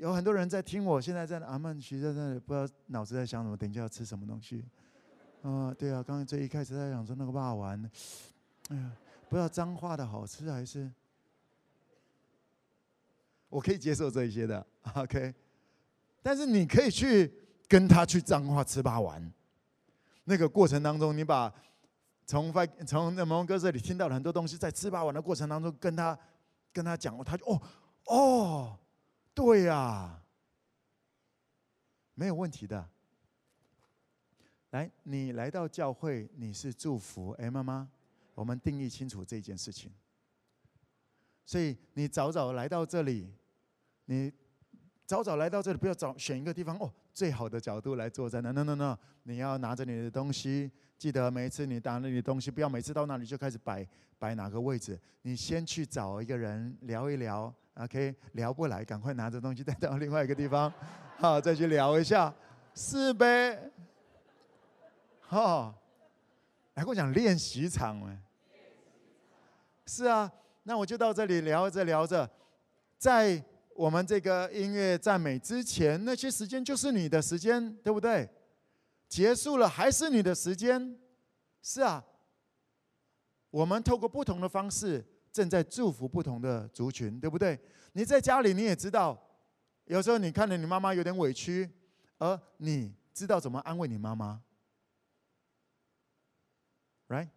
Speaker 1: 有很多人在听我，现在在阿曼奇在那里，不知道脑子在想什么，等一下要吃什么东西？啊，对啊，刚刚最一开始在想说那个霸丸，哎呀，不知道脏话的好吃还是。我可以接受这一些的，OK，但是你可以去跟他去脏话吃霸王。那个过程当中，你把从发从那蒙哥这里听到了很多东西，在吃霸王的过程当中，跟他跟他讲，他就哦哦，对呀、没有问题的。来，你来到教会，你是祝福，哎，妈妈，我们定义清楚这件事情。所以你早早来到这里。你早早来到这里，不要找选一个地方哦，最好的角度来坐在那。No no no，你要拿着你的东西，记得每一次你拿着你的东西，不要每次到那里就开始摆摆哪个位置。你先去找一个人聊一聊，OK？聊不来，赶快拿着东西带到另外一个地方，好，再去聊一下，是呗？好，来跟我讲练习场哎，是啊，那我就到这里聊着聊着，在。我们这个音乐赞美之前，那些时间就是你的时间，对不对？结束了还是你的时间，是啊。我们透过不同的方式，正在祝福不同的族群，对不对？你在家里你也知道，有时候你看着你妈妈有点委屈，而你知道怎么安慰你妈妈，right？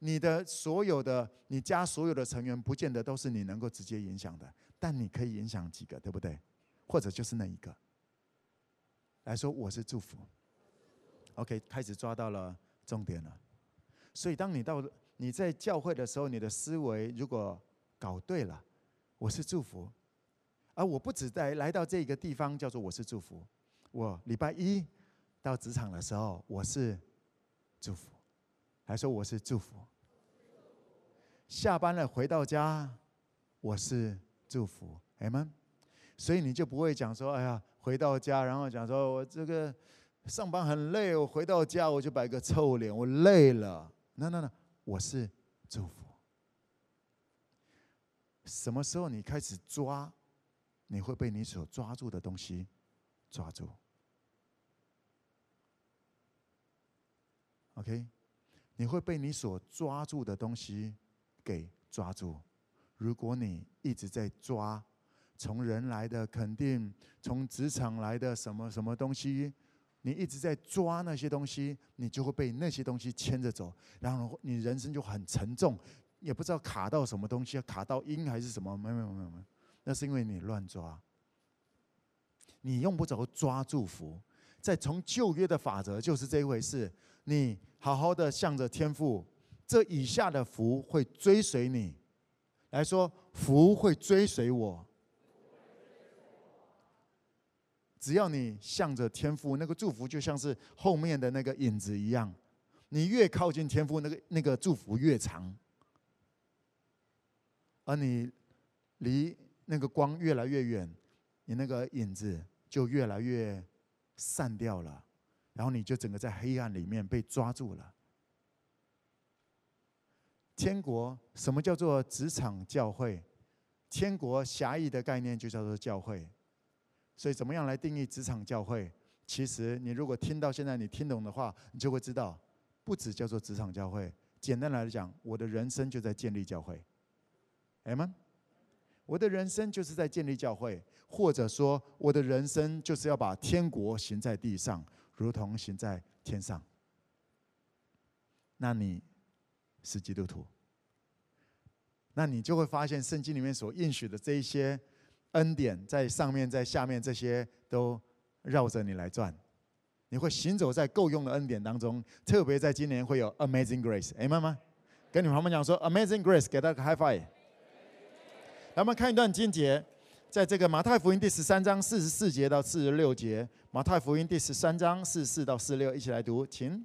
Speaker 1: 你的所有的你家所有的成员，不见得都是你能够直接影响的，但你可以影响几个，对不对？或者就是那一个来说，我是祝福。OK，开始抓到了重点了。所以，当你到你在教会的时候，你的思维如果搞对了，我是祝福。而我不只在来到这个地方叫做我是祝福，我礼拜一到职场的时候，我是祝福，还说我是祝福。下班了回到家，我是祝福。阿们。所以你就不会讲说，哎呀，回到家，然后讲说我这个上班很累，我回到家我就摆个臭脸，我累了。那那那，我是祝福。什么时候你开始抓，你会被你所抓住的东西抓住。OK，你会被你所抓住的东西给抓住。如果你一直在抓。从人来的肯定，从职场来的什么什么东西，你一直在抓那些东西，你就会被那些东西牵着走，然后你人生就很沉重，也不知道卡到什么东西，卡到阴还是什么？没有没有没有没有，那是因为你乱抓，你用不着抓祝福。再从旧约的法则就是这一回事，你好好的向着天父，这以下的福会追随你，来说福会追随我。只要你向着天父，那个祝福就像是后面的那个影子一样，你越靠近天父，那个那个祝福越长，而你离那个光越来越远，你那个影子就越来越散掉了，然后你就整个在黑暗里面被抓住了。天国，什么叫做职场教会？天国狭义的概念就叫做教会。所以，怎么样来定义职场教会？其实，你如果听到现在，你听懂的话，你就会知道，不只叫做职场教会。简单来讲，我的人生就在建立教会。阿们，我的人生就是在建立教会，或者说，我的人生就是要把天国行在地上，如同行在天上。那你是基督徒，那你就会发现圣经里面所应许的这一些。恩典在上面，在下面，这些都绕着你来转。你会行走在够用的恩典当中，特别在今年会有 Amazing Grace，哎，妈妈，跟你们旁边讲说 Amazing Grace，给他个 High Five。来，我们看一段经节，在这个马太福音第十三章四十四节到四十六节。马太福音第十三章四十四到四十六，一起来读，请。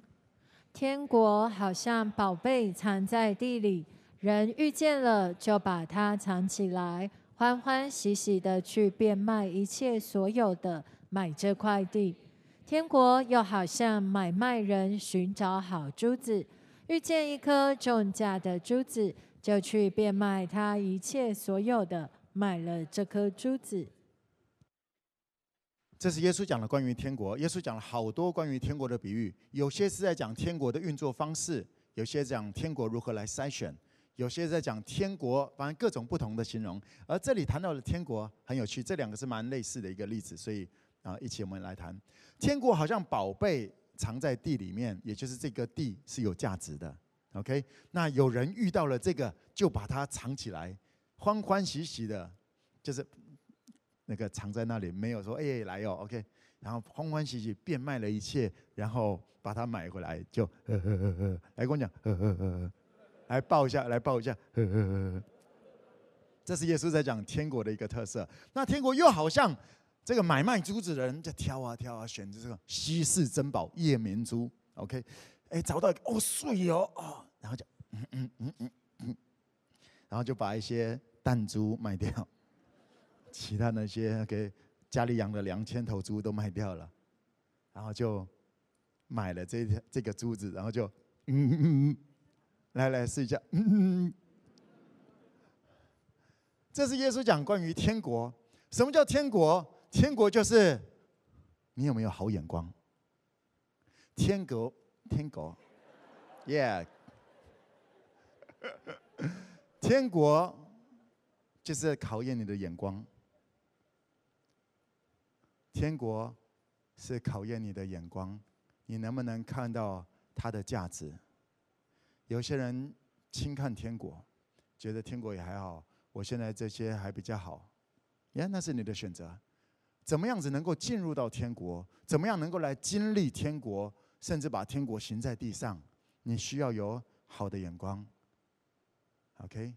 Speaker 2: 天国好像宝贝藏在地里，人遇见了就把它藏起来。欢欢喜喜的去变卖一切所有的，买这块地。天国又好像买卖人寻找好珠子，遇见一颗重价的珠子，就去变卖他一切所有的，买了这颗珠子。
Speaker 1: 这是耶稣讲的关于天国。耶稣讲了好多关于天国的比喻，有些是在讲天国的运作方式，有些讲天国如何来筛选。有些在讲天国，反正各种不同的形容。而这里谈到的天国很有趣，这两个是蛮类似的一个例子，所以啊，一起我们来谈。天国好像宝贝藏在地里面，也就是这个地是有价值的。OK，那有人遇到了这个，就把它藏起来，欢欢喜喜的，就是那个藏在那里，没有说哎来哦，OK，然后欢欢喜喜变卖了一切，然后把它买回来，就呵呵呵呵，来跟我讲呵呵呵。来抱一下，来抱一下，呵呵呵。这是耶稣在讲天国的一个特色。那天国又好像这个买卖珠子的人在挑啊挑啊，选择这个稀世珍宝夜明珠。OK，哎，找到一个哦，碎哦哦，然后就嗯嗯嗯嗯嗯，然后就把一些弹珠卖掉，其他那些给家里养的两千头猪都卖掉了，然后就买了这这个珠子，然后就嗯嗯嗯。来来试一下，嗯，这是耶稣讲关于天国。什么叫天国？天国就是你有没有好眼光？天国，天国，Yeah，天国就是考验你的眼光。天国是考验你的眼光，你能不能看到它的价值？有些人轻看天国，觉得天国也还好，我现在这些还比较好。呀，那是你的选择。怎么样子能够进入到天国？怎么样能够来经历天国，甚至把天国行在地上？你需要有好的眼光。OK，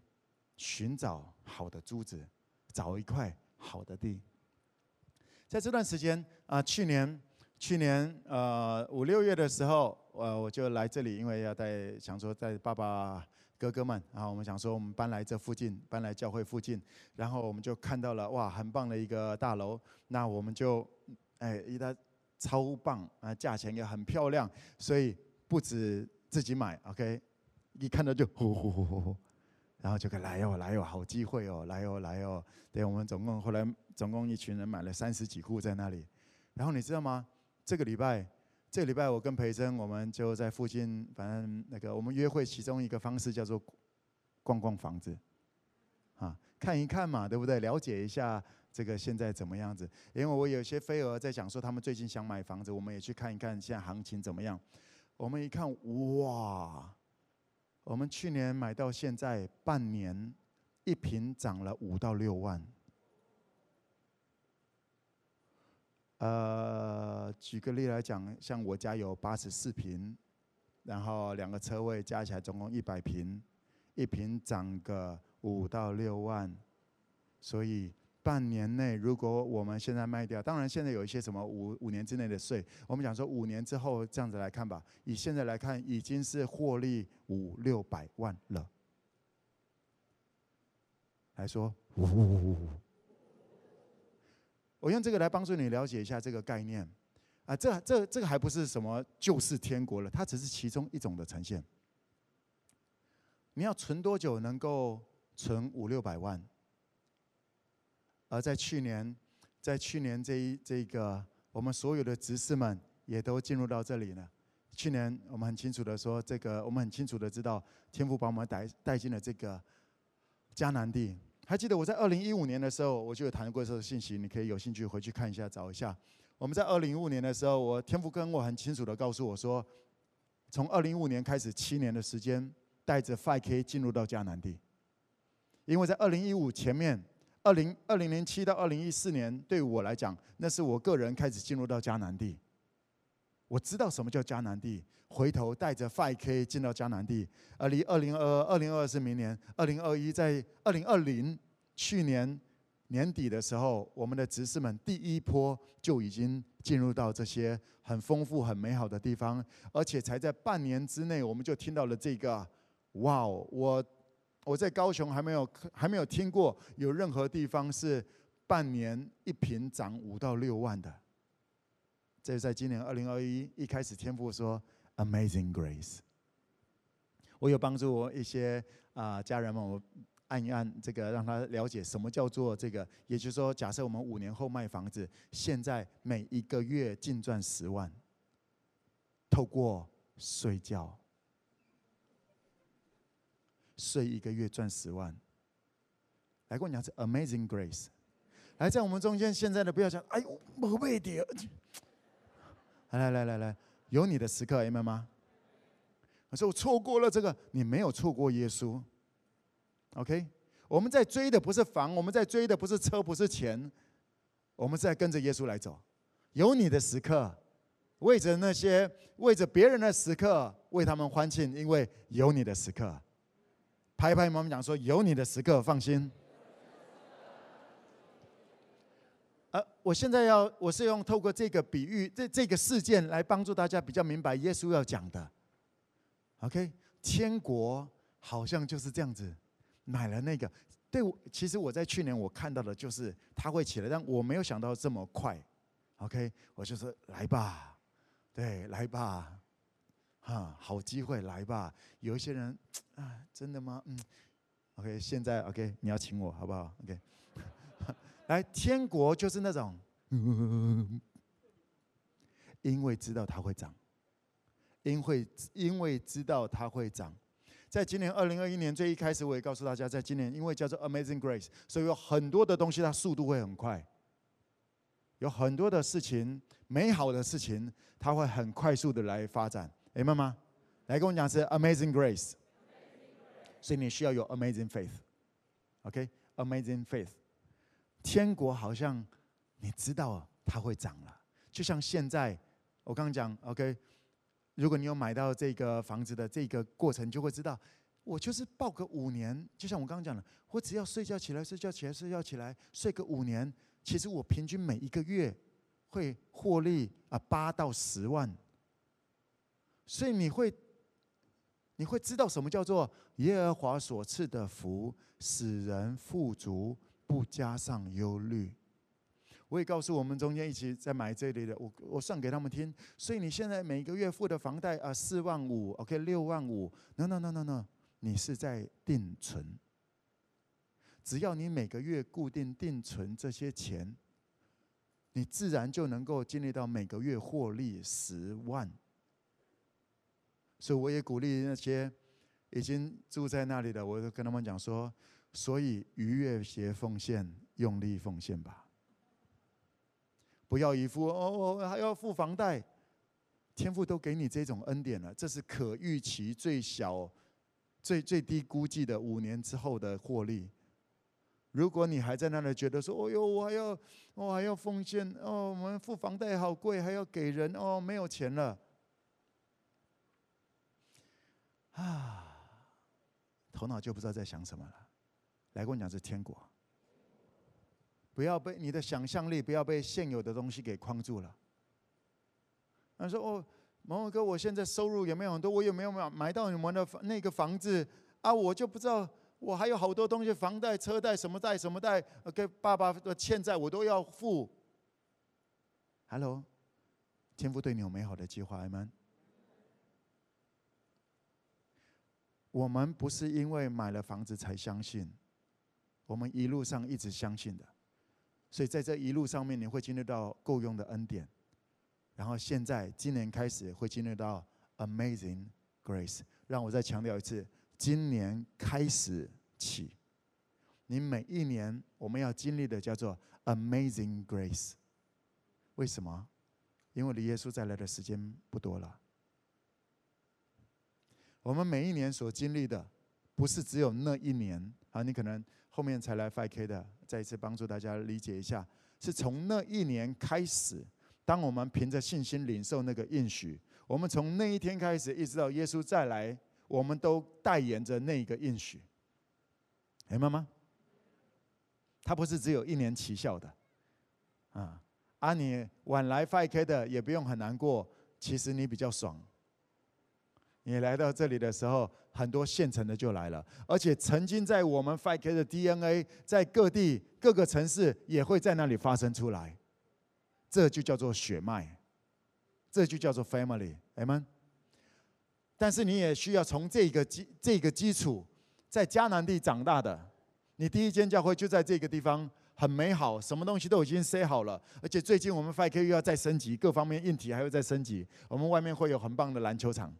Speaker 1: 寻找好的珠子，找一块好的地。在这段时间啊，去年去年呃五六月的时候，呃我就来这里，因为要带想说带爸爸哥哥们，然后我们想说我们搬来这附近，搬来教会附近，然后我们就看到了哇很棒的一个大楼，那我们就哎一它超棒啊，价钱也很漂亮，所以不止自己买，OK，一看到就呼呼呼呼呼。然后就可来哦，来哦，好机会哦，来哦，来哦。对，我们总共后来总共一群人买了三十几户在那里。然后你知道吗？这个礼拜，这礼拜我跟培珍，我们就在附近，反正那个我们约会其中一个方式叫做逛逛房子，啊，看一看嘛，对不对？了解一下这个现在怎么样子。因为我有些飞蛾在讲说他们最近想买房子，我们也去看一看现在行情怎么样。我们一看，哇！我们去年买到现在半年，一平涨了五到六万。呃，举个例来讲，像我家有八十四平，然后两个车位加起来总共一百平，一平涨个五到六万，所以。半年内，如果我们现在卖掉，当然现在有一些什么五五年之内的税，我们讲说五年之后这样子来看吧。以现在来看，已经是获利五六百万了。来说，我用这个来帮助你了解一下这个概念啊，这这这个还不是什么救世天国了，它只是其中一种的呈现。你要存多久能够存五六百万？而在去年，在去年这一这个，我们所有的执事们也都进入到这里了。去年我们很清楚的说，这个我们很清楚的知道，天父把我们带带进了这个迦南地。还记得我在二零一五年的时候，我就有谈过这个信息，你可以有兴趣回去看一下，找一下。我们在二零一五年的时候，我天父跟我很清楚的告诉我说，从二零一五年开始七年的时间，带着 5K 进入到迦南地，因为在二零一五前面。二零二零零七到二零一四年，对我来讲，那是我个人开始进入到迦南地。我知道什么叫迦南地，回头带着 5K 进到迦南地。而离二零二二、二零二二是明年，二零二一在二零二零去年年底的时候，我们的执事们第一波就已经进入到这些很丰富、很美好的地方，而且才在半年之内，我们就听到了这个，哇哦，我。我在高雄还没有还没有听过有任何地方是半年一坪涨五到六万的。这是在今年二零二一一开始，天父说 Amazing Grace。我有帮助我一些啊家人们，我按一按这个，让他了解什么叫做这个。也就是说，假设我们五年后卖房子，现在每一个月净赚十万，透过睡觉。睡一个月赚十万，来跟我讲是 Amazing Grace，来在我们中间现在的不要讲，哎呦，宝贝的，来来来来来，有你的时刻，Amen 吗？我说我错过了这个，你没有错过耶稣。OK，我们在追的不是房，我们在追的不是车，不是钱，我们在跟着耶稣来走。有你的时刻，为着那些为着别人的时刻，为他们欢庆，因为有你的时刻。拍拍，妈妈讲说有你的时刻，放心。呃，我现在要，我是用透过这个比喻，这这个事件来帮助大家比较明白耶稣要讲的。OK，天国好像就是这样子，买了那个。对，其实我在去年我看到的就是他会起来，但我没有想到这么快。OK，我就说来吧，对，来吧。啊，好机会来吧！有一些人啊，真的吗？嗯，OK，现在 OK，你要请我好不好？OK，来，天国就是那种，因为知道它会涨，因为因为知道它会涨。在今年二零二一年最一开始，我也告诉大家，在今年因为叫做 Amazing Grace，所以有很多的东西它速度会很快。有很多的事情，美好的事情，它会很快速的来发展。明白吗？来跟我讲是 Amazing Grace，所以你需要有 Amazing Faith，OK？Amazing Faith，天国好像你知道它会涨了，就像现在我刚刚讲，OK？如果你有买到这个房子的这个过程，就会知道，我就是抱个五年，就像我刚刚讲的，我只要睡觉起来，睡觉起来，睡觉起来，睡个五年。其实我平均每一个月会获利啊八到十万，所以你会你会知道什么叫做耶和华所赐的福，使人富足，不加上忧虑。我也告诉我们中间一起在买这里的，我我算给他们听。所以你现在每个月付的房贷啊四万五，OK 六万五，no no no no no，你是在定存。只要你每个月固定定存这些钱，你自然就能够经历到每个月获利十万。所以我也鼓励那些已经住在那里的，我就跟他们讲说：所以逾越节奉献，用力奉献吧，不要一副哦，我还要付房贷。天父都给你这种恩典了，这是可预期最小、最最低估计的五年之后的获利。如果你还在那里觉得说：“哦哟，我还要，我还要奉献哦，我们付房贷好贵，还要给人哦，没有钱了。”啊，头脑就不知道在想什么了。来跟我讲是天国，不要被你的想象力，不要被现有的东西给框住了。他说：“哦，某某哥，我现在收入也没有很多，我有没有买买到你们的那个房子啊？我就不知道。”我还有好多东西，房贷、车贷、什么贷、什么贷，给爸爸的欠债我都要付。Hello，天父对你有美好的计划，阿们。我们不是因为买了房子才相信，我们一路上一直相信的，所以在这一路上面，你会经历到够用的恩典，然后现在今年开始会经历到 Amazing Grace。让我再强调一次。今年开始起，你每一年我们要经历的叫做 Amazing Grace。为什么？因为离耶稣再来的时间不多了。我们每一年所经历的，不是只有那一年啊！你可能后面才来 5K 的，再一次帮助大家理解一下，是从那一年开始，当我们凭着信心领受那个应许，我们从那一天开始，一直到耶稣再来。我们都代言着那个应许，明白吗？他不是只有一年期效的，啊，啊，你晚来 5K 的也不用很难过，其实你比较爽。你来到这里的时候，很多现成的就来了，而且曾经在我们 5K 的 DNA，在各地各个城市也会在那里发生出来，这就叫做血脉，这就叫做 family，阿们。但是你也需要从这个基这个基础，在迦南地长大的，你第一间教会就在这个地方，很美好，什么东西都已经塞好了，而且最近我们 5K 又要再升级，各方面硬体还要再升级，我们外面会有很棒的篮球场，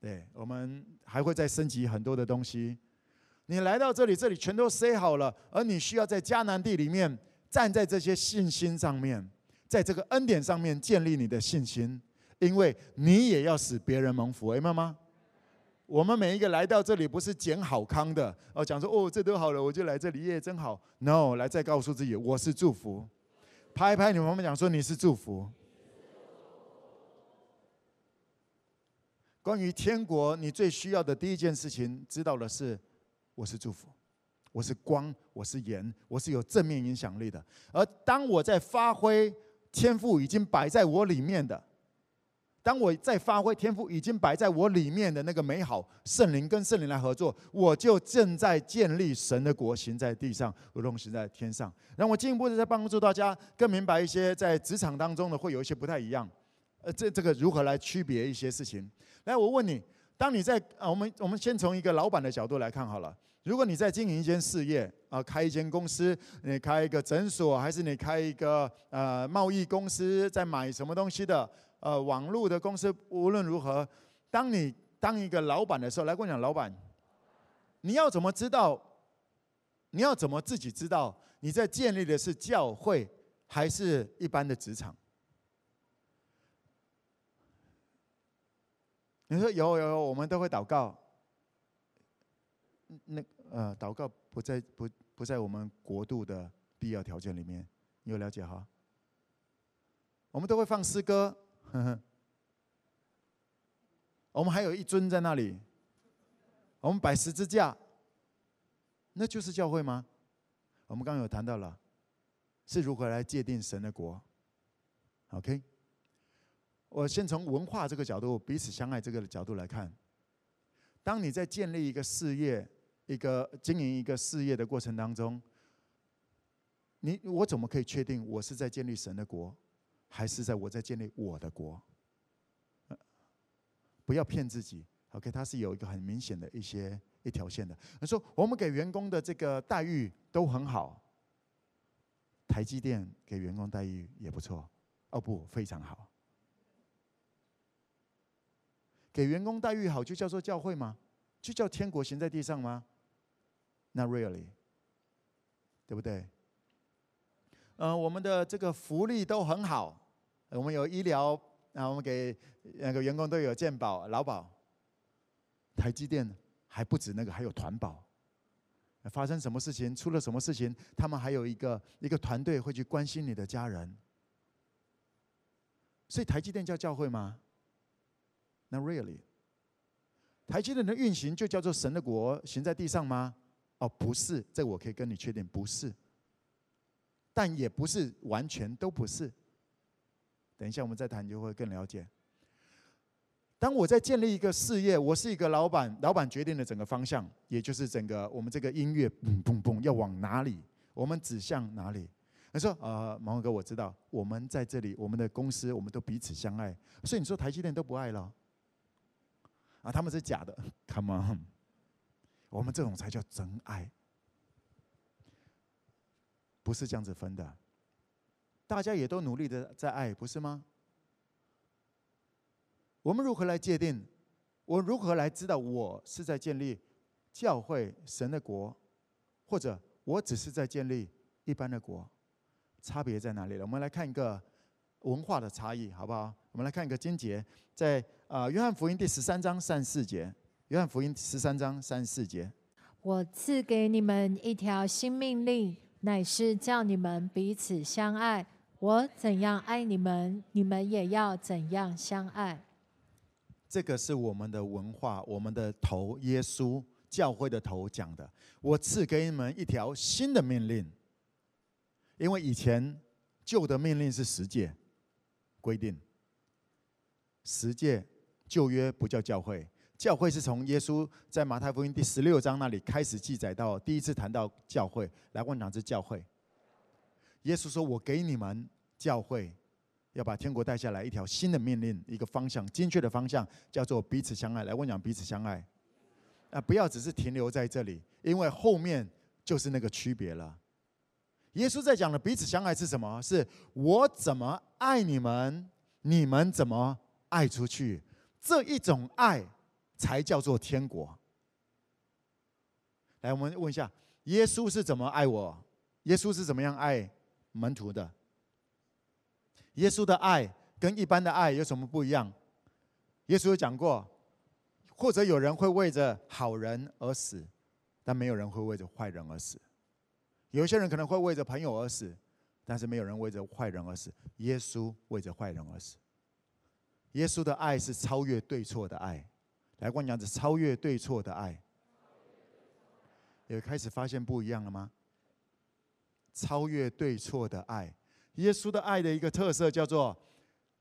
Speaker 1: 对，我们还会再升级很多的东西。你来到这里，这里全都塞好了，而你需要在迦南地里面站在这些信心上面，在这个恩典上面建立你的信心。因为你也要使别人蒙福，明白吗？我们每一个来到这里，不是捡好康的哦，讲说哦，这都好了，我就来这里，耶，真好。No，来再告诉自己，我是祝福。拍一拍你们，我们讲说你是祝福。关于天国，你最需要的第一件事情，知道的是，我是祝福，我是光，我是盐，我是有正面影响力的。而当我在发挥天赋已经摆在我里面的。当我在发挥天赋已经摆在我里面的那个美好，圣灵跟圣灵来合作，我就正在建立神的国行在地上，如同行在天上。让我进一步的再帮助大家更明白一些，在职场当中呢会有一些不太一样。呃，这这个如何来区别一些事情？来，我问你，当你在啊，我们我们先从一个老板的角度来看好了。如果你在经营一间事业啊，开一间公司，你开一个诊所，还是你开一个呃贸易公司，在买什么东西的？呃，网络的公司无论如何，当你当一个老板的时候，来跟我讲，老板，你要怎么知道？你要怎么自己知道你在建立的是教会，还是一般的职场？你说有有有，我们都会祷告。那呃，祷告不在不不在我们国度的必要条件里面，你有了解哈？我们都会放诗歌，呵呵。我们还有一尊在那里，我们摆十字架，那就是教会吗？我们刚刚有谈到了，是如何来界定神的国？OK，我先从文化这个角度，彼此相爱这个角度来看。当你在建立一个事业、一个经营一个事业的过程当中，你我怎么可以确定我是在建立神的国，还是在我在建立我的国？不要骗自己，OK？它是有一个很明显的一些一条线的。他说我们给员工的这个待遇都很好，台积电给员工待遇也不错，哦不，非常好。给员工待遇好就叫做教会吗？就叫天国行在地上吗？Not really，对不对？嗯、呃，我们的这个福利都很好，我们有医疗。啊我们给那个员工都有健保、劳保，台积电还不止那个，还有团保。发生什么事情，出了什么事情，他们还有一个一个团队会去关心你的家人。所以台积电叫教会吗那 really。台积电的运行就叫做神的国行在地上吗？哦，不是，这我可以跟你确定不是。但也不是完全都不是。等一下，我们再谈，就会更了解。当我在建立一个事业，我是一个老板，老板决定了整个方向，也就是整个我们这个音乐，嘣嘣嘣，要往哪里，我们指向哪里。他说：“呃，毛哥，我知道，我们在这里，我们的公司，我们都彼此相爱。所以你说台积电都不爱了？啊，他们是假的，Come on，我们这种才叫真爱，不是这样子分的。”大家也都努力的在爱，不是吗？我们如何来界定？我如何来知道我是在建立教会神的国，或者我只是在建立一般的国？差别在哪里了？我们来看一个文化的差异，好不好？我们来看一个经节，在啊约翰福音第十三章三十四节。约翰福音十三章三十四节，
Speaker 2: 我赐给你们一条新命令，乃是叫你们彼此相爱。我怎样爱你们，你们也要怎样相爱。
Speaker 1: 这个是我们的文化，我们的头耶稣教会的头讲的。我赐给你们一条新的命令，因为以前旧的命令是十诫规定，十诫旧约不叫教会，教会是从耶稣在马太福音第十六章那里开始记载到第一次谈到教会，来问哪支教会？耶稣说：“我给你们教会，要把天国带下来一条新的命令，一个方向，精确的方向，叫做彼此相爱。来，问讲彼此相爱，啊，不要只是停留在这里，因为后面就是那个区别了。耶稣在讲的彼此相爱是什么？是我怎么爱你们，你们怎么爱出去？这一种爱才叫做天国。来，我们问一下，耶稣是怎么爱我？耶稣是怎么样爱？”门徒的耶稣的爱跟一般的爱有什么不一样？耶稣有讲过，或者有人会为着好人而死，但没有人会为着坏人而死。有些人可能会为着朋友而死，但是没有人为着坏人而死。耶稣为着坏人而死。耶稣的爱是超越对错的爱。来，我讲是超越对错的爱。也开始发现不一样了吗？超越对错的爱，耶稣的爱的一个特色叫做：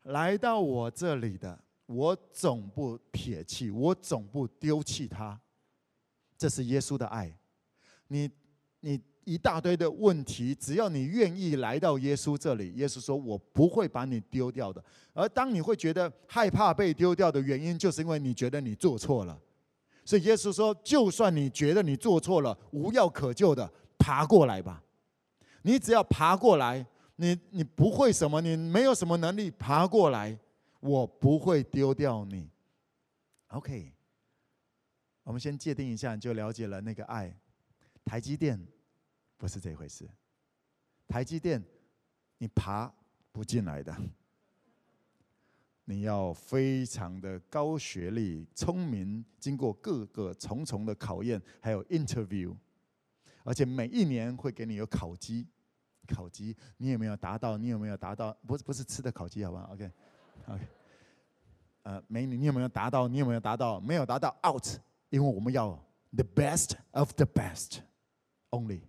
Speaker 1: 来到我这里的，我总不撇弃，我总不丢弃他。这是耶稣的爱。你你一大堆的问题，只要你愿意来到耶稣这里，耶稣说我不会把你丢掉的。而当你会觉得害怕被丢掉的原因，就是因为你觉得你做错了。所以耶稣说，就算你觉得你做错了，无药可救的，爬过来吧。你只要爬过来，你你不会什么，你没有什么能力爬过来，我不会丢掉你。OK，我们先界定一下，就了解了那个爱。台积电不是这回事，台积电你爬不进来的。你要非常的高学历、聪明，经过各个重重的考验，还有 interview，而且每一年会给你有烤鸡，烤鸡你有没有达到？你有没有达到？不是不是吃的烤鸡，好不好？OK，OK，、呃，美女，你有没有达到？你有没有达到？没有达到，out，因为我们要 the best of the best only，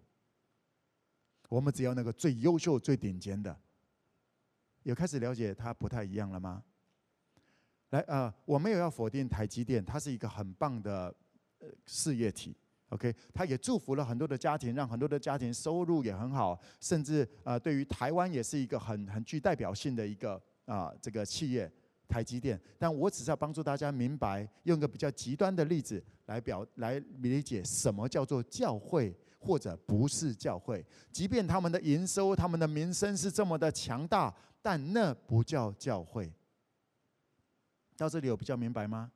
Speaker 1: 我们只要那个最优秀、最顶尖的。有开始了解它不太一样了吗？来，呃，我没有要否定台积电，它是一个很棒的事业体，OK，它也祝福了很多的家庭，让很多的家庭收入也很好，甚至呃，对于台湾也是一个很很具代表性的一个啊、呃、这个企业，台积电。但我只是要帮助大家明白，用一个比较极端的例子来表来理解什么叫做教会或者不是教会。即便他们的营收、他们的名声是这么的强大，但那不叫教会。到这里有比较明白吗？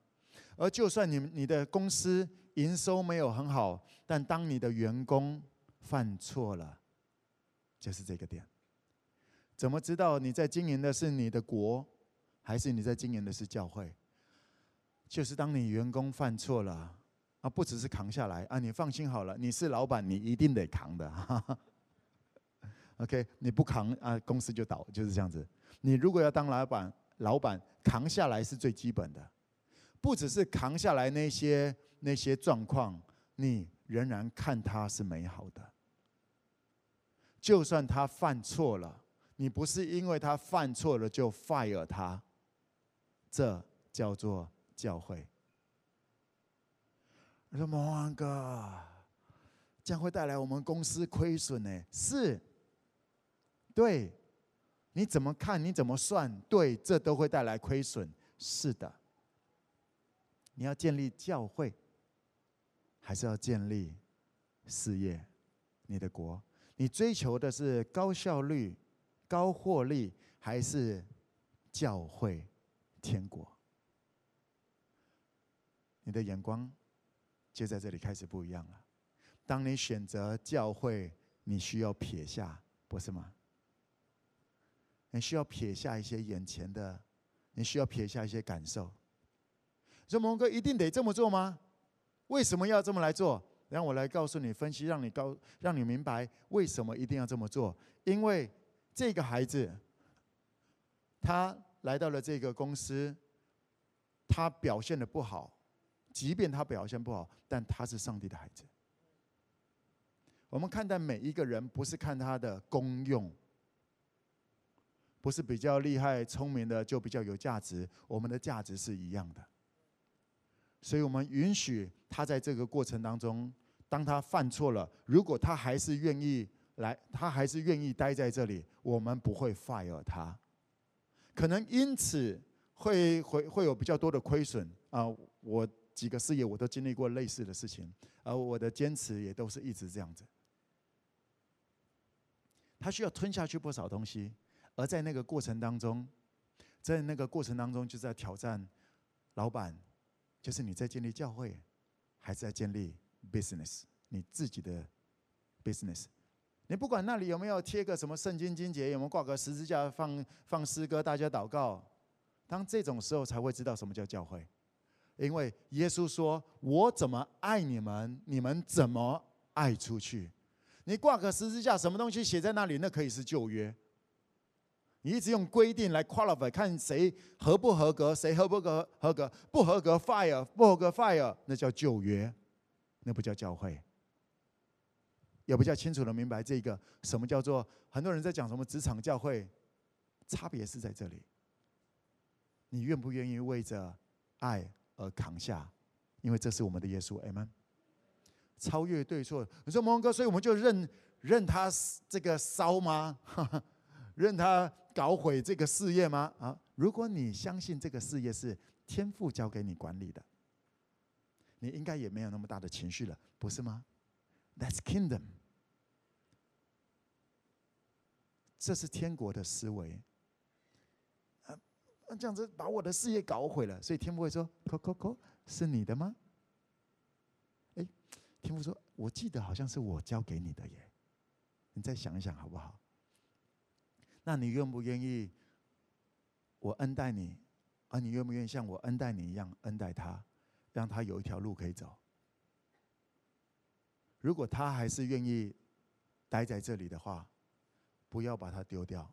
Speaker 1: 而就算你你的公司营收没有很好，但当你的员工犯错了，就是这个点。怎么知道你在经营的是你的国，还是你在经营的是教会？就是当你员工犯错了，啊，不只是扛下来啊，你放心好了，你是老板，你一定得扛的。哈哈 OK，你不扛啊，公司就倒，就是这样子。你如果要当老板，老板扛下来是最基本的，不只是扛下来那些那些状况，你仍然看他是美好的。就算他犯错了，你不是因为他犯错了就 fire 他，这叫做教会。我说魔王哥，将会带来我们公司亏损呢？是，对。你怎么看？你怎么算？对，这都会带来亏损。是的，你要建立教会，还是要建立事业？你的国，你追求的是高效率、高获利，还是教会、天国？你的眼光就在这里开始不一样了。当你选择教会，你需要撇下，不是吗？你需要撇下一些眼前的，你需要撇下一些感受。说蒙哥一定得这么做吗？为什么要这么来做？让我来告诉你分析，让你告，让你明白为什么一定要这么做。因为这个孩子，他来到了这个公司，他表现的不好，即便他表现不好，但他是上帝的孩子。我们看待每一个人，不是看他的功用。不是比较厉害、聪明的就比较有价值，我们的价值是一样的。所以我们允许他在这个过程当中，当他犯错了，如果他还是愿意来，他还是愿意待在这里，我们不会 fire 他。可能因此会会会有比较多的亏损啊！我几个事业我都经历过类似的事情，而我的坚持也都是一直这样子。他需要吞下去不少东西。而在那个过程当中，在那个过程当中，就在挑战老板，就是你在建立教会，还是在建立 business，你自己的 business。你不管那里有没有贴个什么圣经经节，有没有挂个十字架，放放诗歌，大家祷告。当这种时候才会知道什么叫教会，因为耶稣说：“我怎么爱你们，你们怎么爱出去。”你挂个十字架，什么东西写在那里，那可以是旧约。你一直用规定来 qualify，看谁合不合格，谁合不合合格，不合格 fire，不合格 fire，那叫旧约，那不叫教会。也比较清楚的明白这个什么叫做很多人在讲什么职场教会，差别是在这里。你愿不愿意为着爱而扛下？因为这是我们的耶稣，Amen。超越对错，你说蒙哥，所以我们就认认他这个烧吗？任他搞毁这个事业吗？啊，如果你相信这个事业是天父交给你管理的，你应该也没有那么大的情绪了，不是吗？That's kingdom，这是天国的思维。那，这样子把我的事业搞毁了，所以天父会说：“扣扣扣，是你的吗？”哎，天父说：“我记得好像是我交给你的耶，你再想一想好不好？”那你愿不愿意我恩待你，而你愿不愿意像我恩待你一样恩待他，让他有一条路可以走？如果他还是愿意待在这里的话，不要把他丢掉。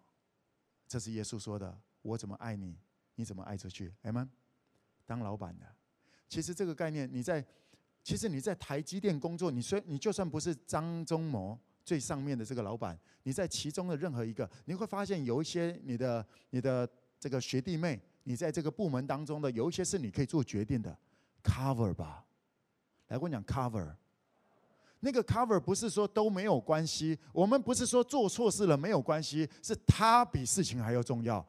Speaker 1: 这是耶稣说的：“我怎么爱你，你怎么爱出去。”哎们，当老板的，其实这个概念，你在，其实你在台积电工作，你虽你就算不是张忠谋最上面的这个老板，你在其中的任何一个，你会发现有一些你的你的这个学弟妹，你在这个部门当中的有一些是你可以做决定的，cover 吧。来，我跟你讲 cover。那个 cover 不是说都没有关系，我们不是说做错事了没有关系，是他比事情还要重要。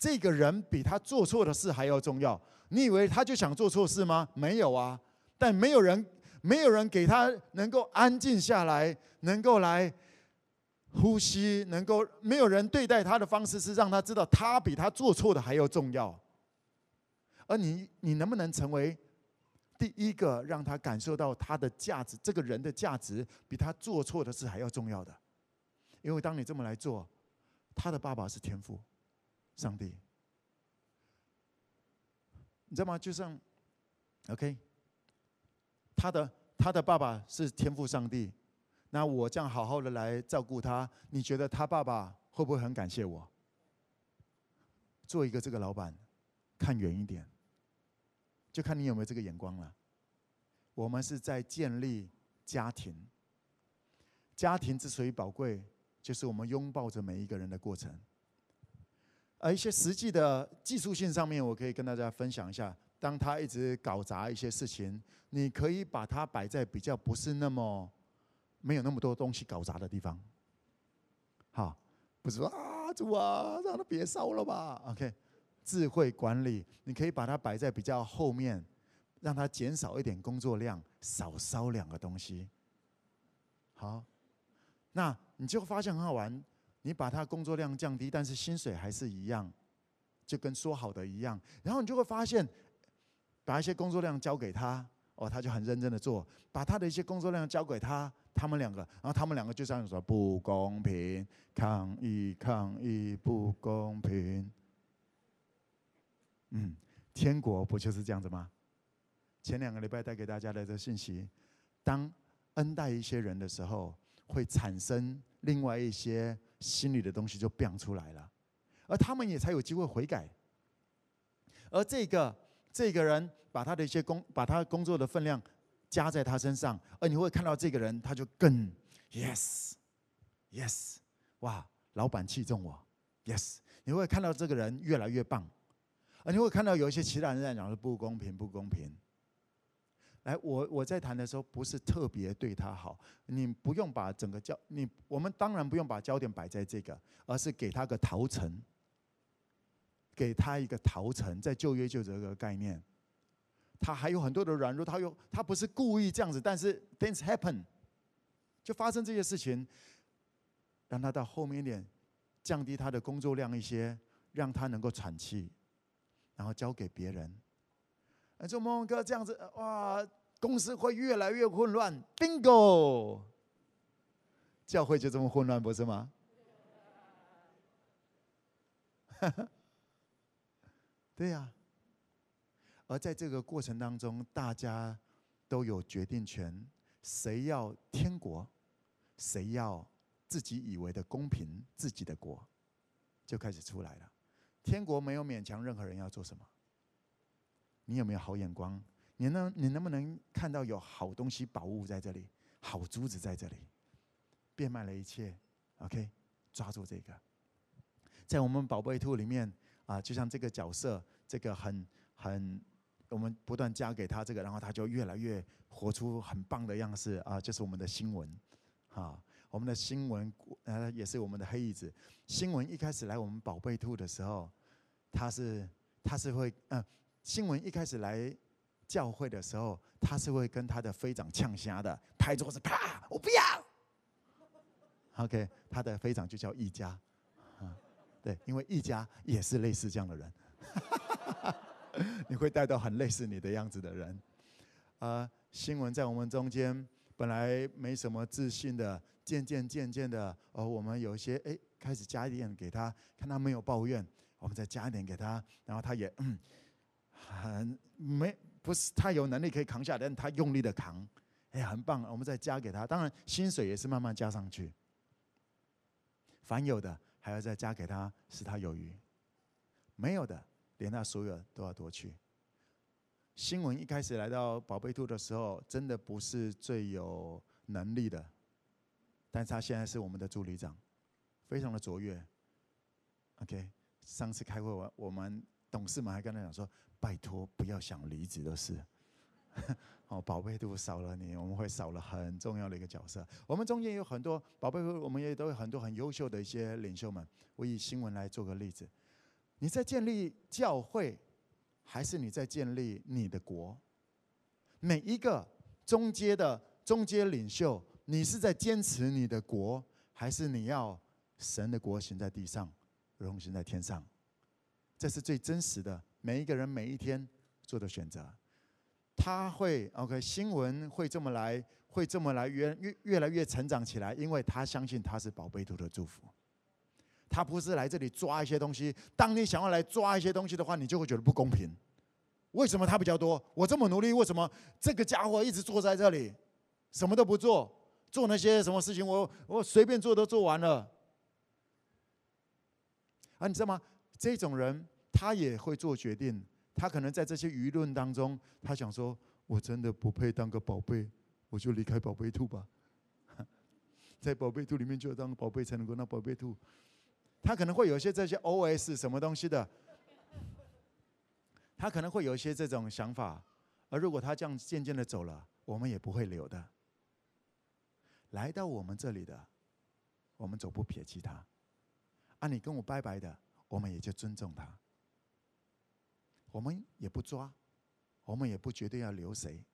Speaker 1: 这个人比他做错的事还要重要。你以为他就想做错事吗？没有啊，但没有人，没有人给他能够安静下来，能够来呼吸，能够没有人对待他的方式是让他知道他比他做错的还要重要。而你，你能不能成为？第一个让他感受到他的价值，这个人的价值比他做错的事还要重要的，因为当你这么来做，他的爸爸是天父，上帝，你知道吗？就像，OK，他的他的爸爸是天赋上帝，那我这样好好的来照顾他，你觉得他爸爸会不会很感谢我？做一个这个老板，看远一点。就看你有没有这个眼光了。我们是在建立家庭，家庭之所以宝贵，就是我们拥抱着每一个人的过程。而一些实际的技术性上面，我可以跟大家分享一下。当他一直搞砸一些事情，你可以把它摆在比较不是那么没有那么多东西搞砸的地方。好，不是说啊，主啊，让他别烧了吧？OK。智慧管理，你可以把它摆在比较后面，让它减少一点工作量，少烧两个东西。好，那你就发现很好玩。你把他工作量降低，但是薪水还是一样，就跟说好的一样。然后你就会发现，把一些工作量交给他，哦，他就很认真的做。把他的一些工作量交给他，他们两个，然后他们两个就这样说：不公平，抗议，抗议，不公平。嗯，天国不就是这样子吗？前两个礼拜带给大家的这信息，当恩待一些人的时候，会产生另外一些心里的东西就变出来了，而他们也才有机会悔改。而这个这个人把他的一些工，把他工作的分量加在他身上，而你会看到这个人他就更 yes yes，哇，老板器重我 yes，你会看到这个人越来越棒。而你会看到有一些其他人在讲说不公平，不公平。来，我我在谈的时候不是特别对他好，你不用把整个焦你我们当然不用把焦点摆在这个，而是给他个陶城，给他一个陶城，在旧约就这个概念。他还有很多的软弱，他有他不是故意这样子，但是 things happen，就发生这些事情，让他到后面一点降低他的工作量一些，让他能够喘气。然后交给别人，哎，说梦哥这样子，哇，公司会越来越混乱。Bingo，教会就这么混乱，不是吗？对呀。而在这个过程当中，大家都有决定权，谁要天国，谁要自己以为的公平，自己的国，就开始出来了。天国没有勉强任何人要做什么。你有没有好眼光？你能你能不能看到有好东西宝物在这里，好珠子在这里，变卖了一切？OK，抓住这个。在我们宝贝兔里面啊，就像这个角色，这个很很，我们不断加给他这个，然后他就越来越活出很棒的样式啊，就是我们的新闻，啊。我们的新闻，呃，也是我们的黑椅子。新闻一开始来我们宝贝兔的时候，他是他是会，嗯、新闻一开始来教会的时候，他是会跟他的飞长呛虾的，拍桌子，啪，我不要。OK，他的飞长就叫一家，啊，对，因为一家也是类似这样的人，你会带到很类似你的样子的人。啊、新闻在我们中间本来没什么自信的。渐渐渐渐的，哦，我们有一些哎开始加一点给他，看他没有抱怨，我们再加一点给他，然后他也嗯，很没不是他有能力可以扛下，但他用力的扛，哎，很棒，我们再加给他。当然薪水也是慢慢加上去，凡有的还要再加给他，使他有余；没有的，连他所有都要夺去。新闻一开始来到宝贝兔的时候，真的不是最有能力的，但是他现在是我们的助理长，非常的卓越。OK，上次开会我我们董事们还跟他讲说，拜托不要想离职的事。哦，宝贝兔少了你，我们会少了很重要的一个角色。我们中间有很多宝贝，我们也都有很多很优秀的一些领袖们。我以新闻来做个例子，你在建立教会。还是你在建立你的国？每一个中阶的中阶领袖，你是在坚持你的国，还是你要神的国行在地上，如同行在天上？这是最真实的，每一个人每一天做的选择。他会 OK，新闻会这么来，会这么来越越越来越成长起来，因为他相信他是宝贝图的祝福。他不是来这里抓一些东西。当你想要来抓一些东西的话，你就会觉得不公平。为什么他比较多？我这么努力，为什么这个家伙一直坐在这里，什么都不做，做那些什么事情，我我随便做都做完了。啊，你知道吗？这种人他也会做决定。他可能在这些舆论当中，他想说：“我真的不配当个宝贝，我就离开宝贝兔吧。”在宝贝兔里面，就要当宝贝才能够当宝贝兔。他可能会有一些这些 OS 什么东西的，他可能会有一些这种想法，而如果他这样渐渐的走了，我们也不会留的。来到我们这里的，我们总不撇弃他。啊，你跟我拜拜的，我们也就尊重他。我们也不抓，我们也不绝对要留谁。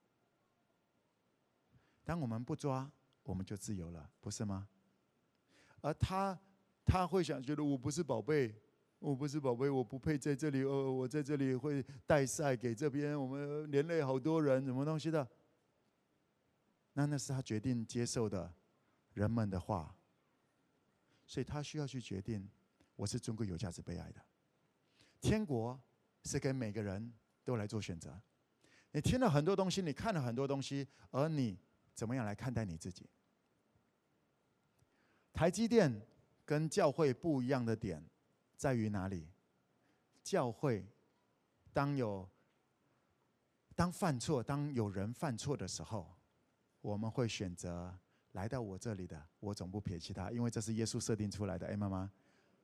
Speaker 1: 当我们不抓，我们就自由了，不是吗？而他。他会想觉得我不是宝贝，我不是宝贝，我不配在这里。哦，我在这里会带赛给这边，我们连累好多人，什么东西的？那那是他决定接受的人们的话，所以他需要去决定，我是尊贵、有价值、被爱的。天国是给每个人都来做选择。你听了很多东西，你看了很多东西，而你怎么样来看待你自己？台积电。跟教会不一样的点在于哪里？教会当有当犯错，当有人犯错的时候，我们会选择来到我这里的，我总不撇弃他，因为这是耶稣设定出来的。哎，妈妈，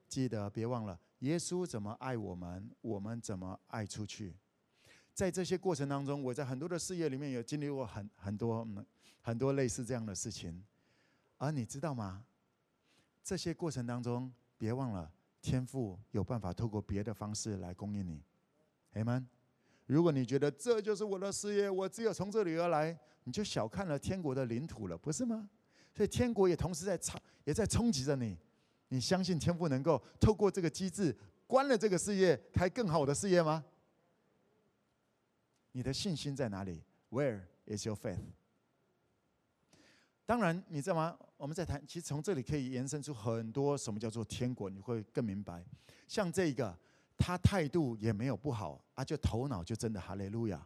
Speaker 1: 记得别忘了，耶稣怎么爱我们，我们怎么爱出去。在这些过程当中，我在很多的事业里面有经历过很很多很多类似这样的事情，而你知道吗？这些过程当中，别忘了天父有办法透过别的方式来供应你，Amen。如果你觉得这就是我的事业，我只有从这里而来，你就小看了天国的领土了，不是吗？所以天国也同时在冲，也在冲击着你。你相信天父能够透过这个机制关了这个事业，开更好的事业吗？你的信心在哪里？Where is your faith？当然，你知道吗？我们在谈，其实从这里可以延伸出很多什么叫做天国，你会更明白。像这个，他态度也没有不好啊，就头脑就真的哈利路亚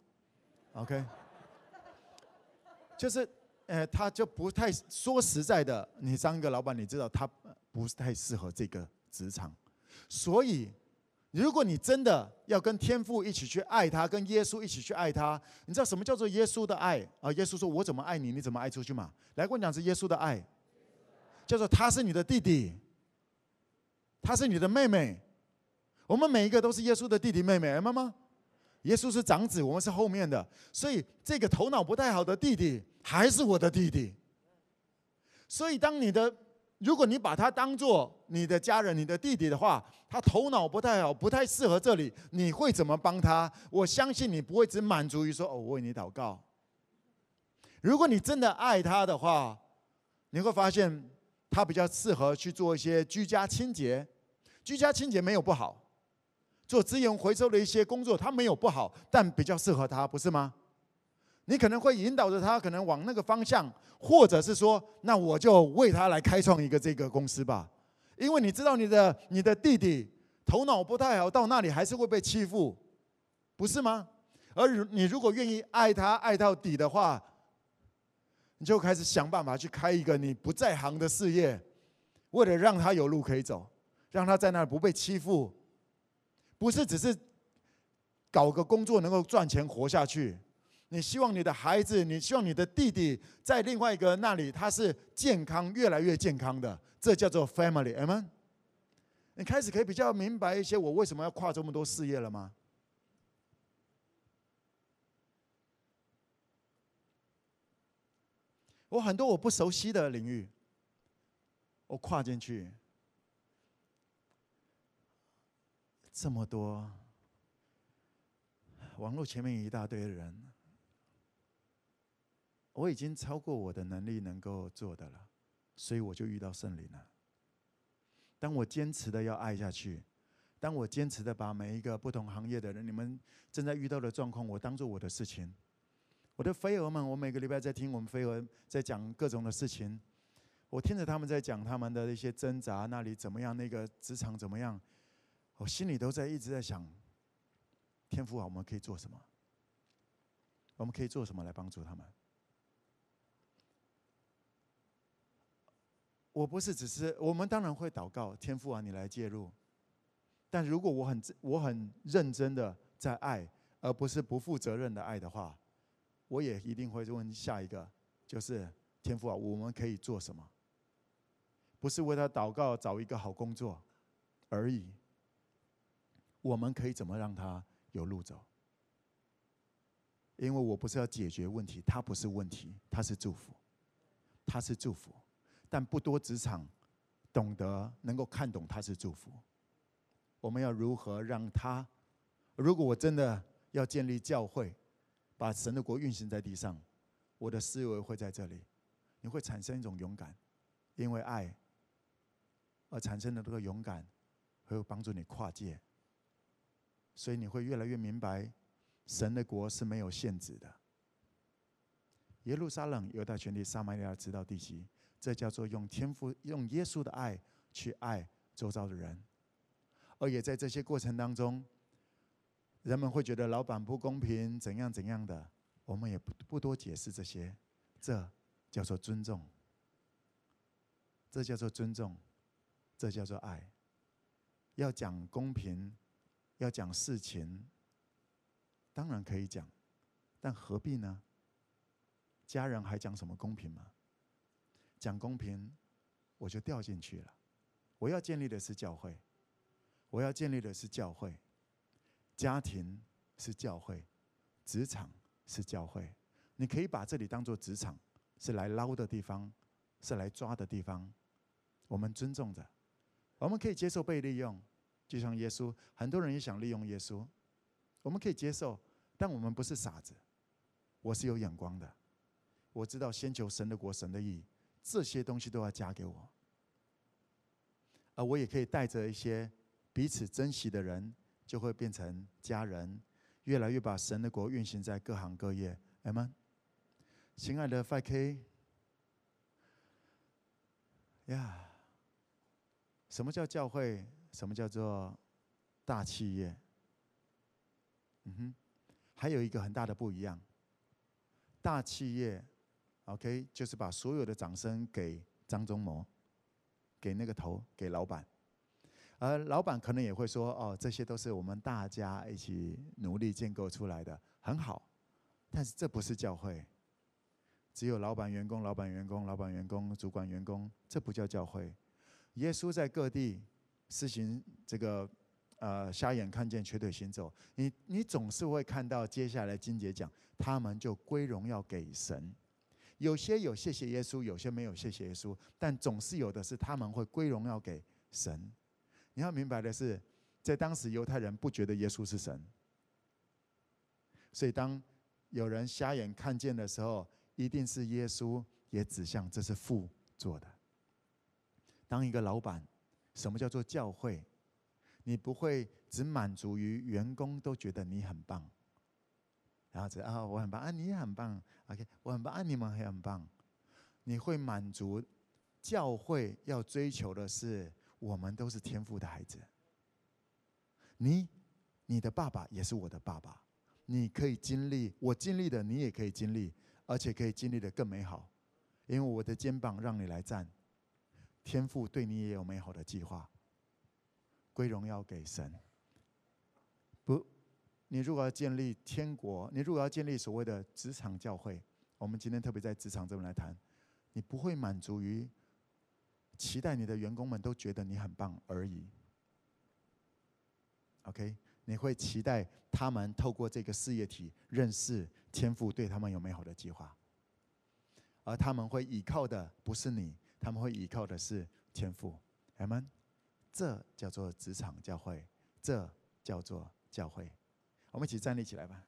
Speaker 1: ，OK，就是呃，他就不太说实在的，你当一个老板，你知道他不是太适合这个职场，所以。如果你真的要跟天父一起去爱他，跟耶稣一起去爱他，你知道什么叫做耶稣的爱啊？耶稣说：“我怎么爱你，你怎么爱出去嘛？”来，跟我讲是耶稣的爱，叫做他是你的弟弟，他是你的妹妹，我们每一个都是耶稣的弟弟妹妹，妈妈。耶稣是长子，我们是后面的，所以这个头脑不太好的弟弟还是我的弟弟。所以当你的。如果你把他当做你的家人、你的弟弟的话，他头脑不太好，不太适合这里，你会怎么帮他？我相信你不会只满足于说“哦，我为你祷告”。如果你真的爱他的话，你会发现他比较适合去做一些居家清洁。居家清洁没有不好，做资源回收的一些工作，他没有不好，但比较适合他，不是吗？你可能会引导着他，可能往那个方向，或者是说，那我就为他来开创一个这个公司吧。因为你知道你的你的弟弟头脑不太好，到那里还是会被欺负，不是吗？而你如果愿意爱他爱到底的话，你就开始想办法去开一个你不在行的事业，为了让他有路可以走，让他在那儿不被欺负，不是只是搞个工作能够赚钱活下去。你希望你的孩子，你希望你的弟弟在另外一个那里，他是健康，越来越健康的，这叫做 family，amen？你开始可以比较明白一些，我为什么要跨这么多事业了吗？我很多我不熟悉的领域，我跨进去，这么多网络前面一大堆人。我已经超过我的能力能够做的了，所以我就遇到圣灵了。当我坚持的要爱下去，当我坚持的把每一个不同行业的人，你们正在遇到的状况，我当做我的事情。我的飞蛾们，我每个礼拜在听我们飞蛾在讲各种的事情，我听着他们在讲他们的一些挣扎，那里怎么样，那个职场怎么样，我心里都在一直在想，天父啊，我们可以做什么？我们可以做什么来帮助他们？我不是只是，我们当然会祷告，天父啊，你来介入。但如果我很我很认真的在爱，而不是不负责任的爱的话，我也一定会问下一个，就是天父啊，我们可以做什么？不是为他祷告找一个好工作而已。我们可以怎么让他有路走？因为我不是要解决问题，他不是问题，他是祝福，他是祝福。但不多职场懂得能够看懂他是祝福。我们要如何让他？如果我真的要建立教会，把神的国运行在地上，我的思维会在这里。你会产生一种勇敢，因为爱而产生的这个勇敢，会帮助你跨界。所以你会越来越明白，神的国是没有限制的。耶路撒冷、犹大全地、撒玛利亚直到地极。这叫做用天赋、用耶稣的爱去爱周遭的人，而也在这些过程当中，人们会觉得老板不公平，怎样怎样的，我们也不不多解释这些，这叫做尊重，这叫做尊重，这叫做爱。要讲公平，要讲事情，当然可以讲，但何必呢？家人还讲什么公平吗？讲公平，我就掉进去了。我要建立的是教会，我要建立的是教会，家庭是教会，职场是教会。你可以把这里当做职场，是来捞的地方，是来抓的地方。我们尊重着，我们可以接受被利用，就像耶稣，很多人也想利用耶稣，我们可以接受，但我们不是傻子。我是有眼光的，我知道先求神的国，神的义。这些东西都要加给我，而我也可以带着一些彼此珍惜的人，就会变成家人，越来越把神的国运行在各行各业。阿们，亲爱的 5K，呀，什么叫教会？什么叫做大企业？嗯哼，还有一个很大的不一样，大企业。OK，就是把所有的掌声给张忠谋，给那个头，给老板。而老板可能也会说：“哦，这些都是我们大家一起努力建构出来的，很好。”但是这不是教会，只有老板、员工、老板、员工、老板、员工、主管、员工，这不叫教会。耶稣在各地施行这个，呃，瞎眼看见，瘸腿行走。你你总是会看到接下来金姐讲，他们就归荣耀给神。有些有谢谢耶稣，有些没有谢谢耶稣，但总是有的是他们会归荣耀给神。你要明白的是，在当时犹太人不觉得耶稣是神，所以当有人瞎眼看见的时候，一定是耶稣也指向这是父做的。当一个老板，什么叫做教会？你不会只满足于员工都觉得你很棒。然后这啊，我很棒啊，你也很棒，OK，我很棒啊，你们也很棒。你会满足教会要追求的是，我们都是天赋的孩子。你，你的爸爸也是我的爸爸。你可以经历我经历的，你也可以经历，而且可以经历的更美好，因为我的肩膀让你来站。天赋对你也有美好的计划。归荣耀给神。你如果要建立天国，你如果要建立所谓的职场教会，我们今天特别在职场这边来谈，你不会满足于期待你的员工们都觉得你很棒而已。OK。你会期待他们透过这个事业体认识天赋对他们有美好的计划，而他们会依靠的不是你，他们会依靠的是天父。阿门。这叫做职场教会，这叫做教会。我们一起站立起来吧。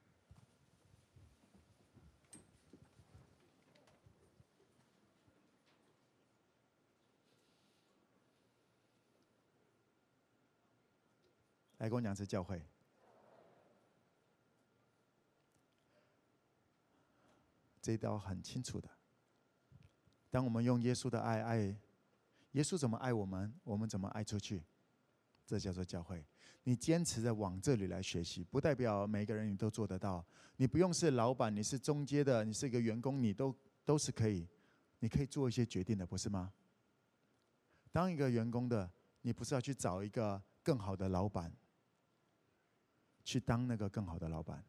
Speaker 1: 来跟我讲是教会，这一道很清楚的。当我们用耶稣的爱爱，耶稣怎么爱我们，我们怎么爱出去，这叫做教会。你坚持着往这里来学习，不代表每个人你都做得到。你不用是老板，你是中阶的，你是一个员工，你都都是可以，你可以做一些决定的，不是吗？当一个员工的，你不是要去找一个更好的老板。去当那个更好的老板，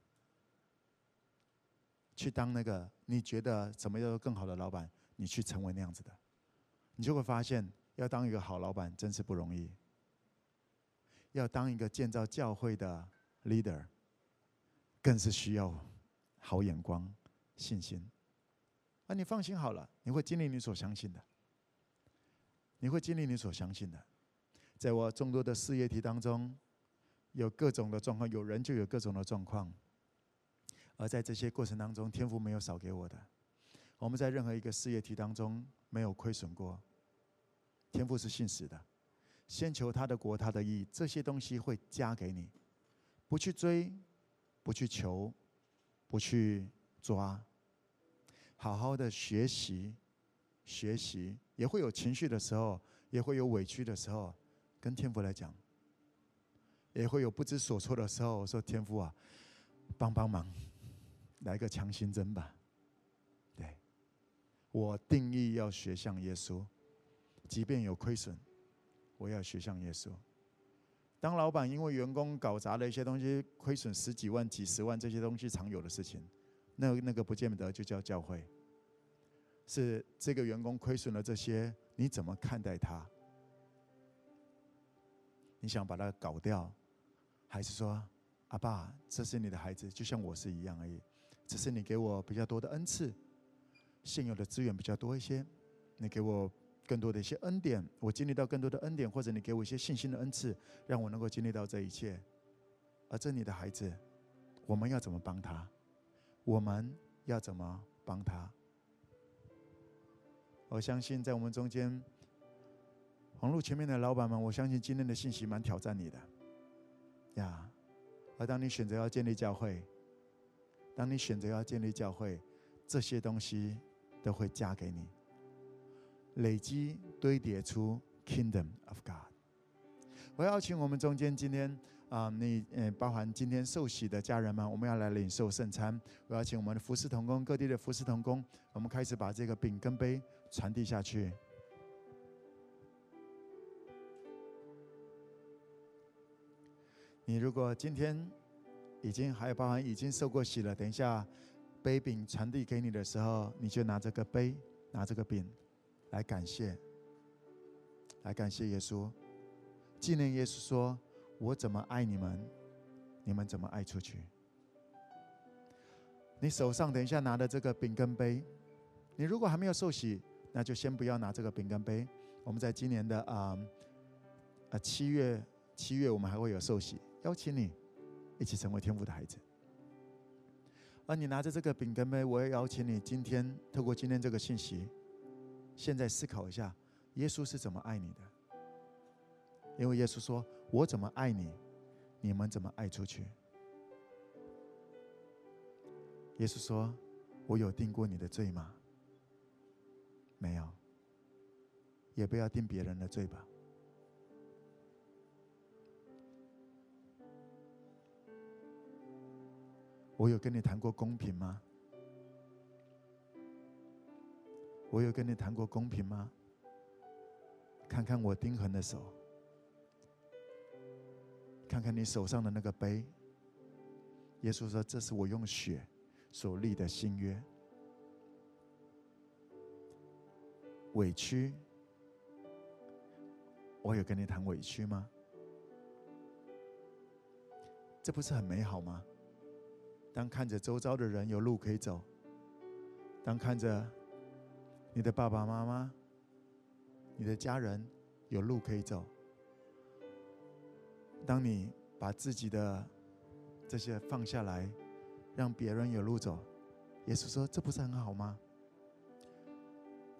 Speaker 1: 去当那个你觉得怎么样更好的老板，你去成为那样子的，你就会发现，要当一个好老板真是不容易。要当一个建造教会的 leader，更是需要好眼光、信心。啊，你放心好了，你会经历你所相信的，你会经历你所相信的。在我众多的事业体当中。有各种的状况，有人就有各种的状况，而在这些过程当中，天赋没有少给我的。我们在任何一个事业体当中没有亏损过。天赋是信实的，先求他的国，他的义，这些东西会加给你。不去追，不去求，不去抓，好好的学习，学习也会有情绪的时候，也会有委屈的时候，跟天父来讲。也会有不知所措的时候，我说天父啊，帮帮忙，来个强心针吧。对，我定义要学像耶稣，即便有亏损，我要学像耶稣。当老板因为员工搞砸了一些东西，亏损十几万、几十万，这些东西常有的事情，那那个不见得就叫教会。是这个员工亏损了这些，你怎么看待他？你想把他搞掉？还是说，阿爸，这是你的孩子，就像我是一样而已。只是你给我比较多的恩赐，现有的资源比较多一些，你给我更多的一些恩典，我经历到更多的恩典，或者你给我一些信心的恩赐，让我能够经历到这一切。而这你的孩子，我们要怎么帮他？我们要怎么帮他？我相信在我们中间，网络前面的老板们，我相信今天的信息蛮挑战你的。呀，而当你选择要建立教会，当你选择要建立教会，这些东西都会加给你，累积堆叠出 Kingdom of God。我要请我们中间今天啊，你嗯，包含今天受洗的家人们，我们要来领受圣餐。我要请我们的服侍同工，各地的服侍同工，我们开始把这个饼跟杯传递下去。你如果今天已经还有包含已经受过洗了，等一下杯饼传递给你的时候，你就拿这个杯，拿这个饼来感谢，来感谢耶稣，纪念耶稣说：“我怎么爱你们，你们怎么爱出去。”你手上等一下拿的这个饼跟杯，你如果还没有受洗，那就先不要拿这个饼跟杯。我们在今年的啊啊七月七月，我们还会有受洗。邀请你一起成为天父的孩子，而你拿着这个饼跟杯，我也邀请你今天透过今天这个信息，现在思考一下耶稣是怎么爱你的？因为耶稣说我怎么爱你你们怎么爱出去？耶稣说我有定过你的罪吗？没有。也不要定别人的罪吧。我有跟你谈过公平吗？我有跟你谈过公平吗？看看我钉痕的手，看看你手上的那个杯。耶稣说：“这是我用血所立的新约。”委屈，我有跟你谈委屈吗？这不是很美好吗？当看着周遭的人有路可以走，当看着你的爸爸妈妈、你的家人有路可以走，当你把自己的这些放下来，让别人有路走，耶稣说：“这不是很好吗？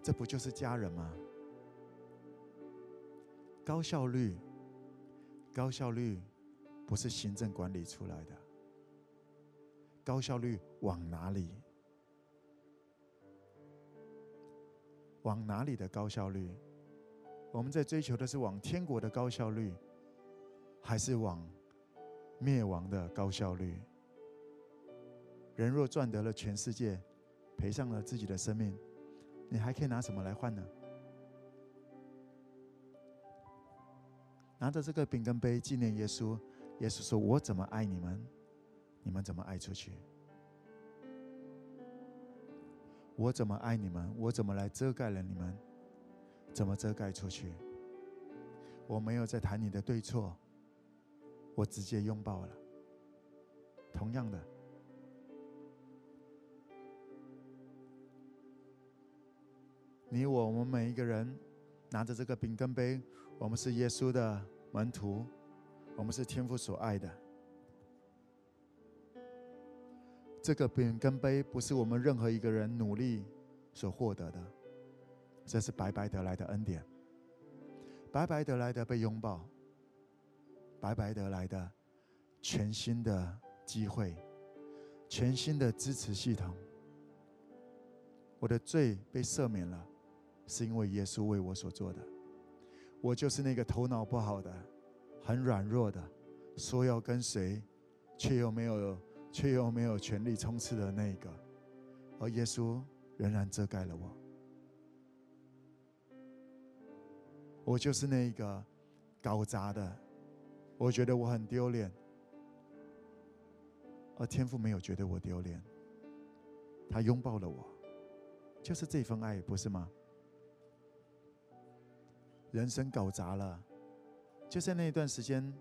Speaker 1: 这不就是家人吗？高效率，高效率。”不是行政管理出来的。高效率往哪里？往哪里的高效率？我们在追求的是往天国的高效率，还是往灭亡的高效率？人若赚得了全世界，赔上了自己的生命，你还可以拿什么来换呢？拿着这个饼跟杯纪念耶稣。耶稣说：“我怎么爱你们，你们怎么爱出去？我怎么爱你们，我怎么来遮盖了你们，怎么遮盖出去？我没有在谈你的对错，我直接拥抱了。同样的，你我我们每一个人拿着这个饼跟杯，我们是耶稣的门徒。”我们是天父所爱的，这个饼跟杯不是我们任何一个人努力所获得的，这是白白得来的恩典，白白得来的被拥抱，白白得来的全新的机会，全新的支持系统。我的罪被赦免了，是因为耶稣为我所做的。我就是那个头脑不好的。很软弱的，说要跟随，却又没有，却又没有权力冲刺的那个，而耶稣仍然遮盖了我。我就是那一个搞砸的，我觉得我很丢脸，而天父没有觉得我丢脸，他拥抱了我，就是这份爱，不是吗？人生搞砸了。就在那一段时间，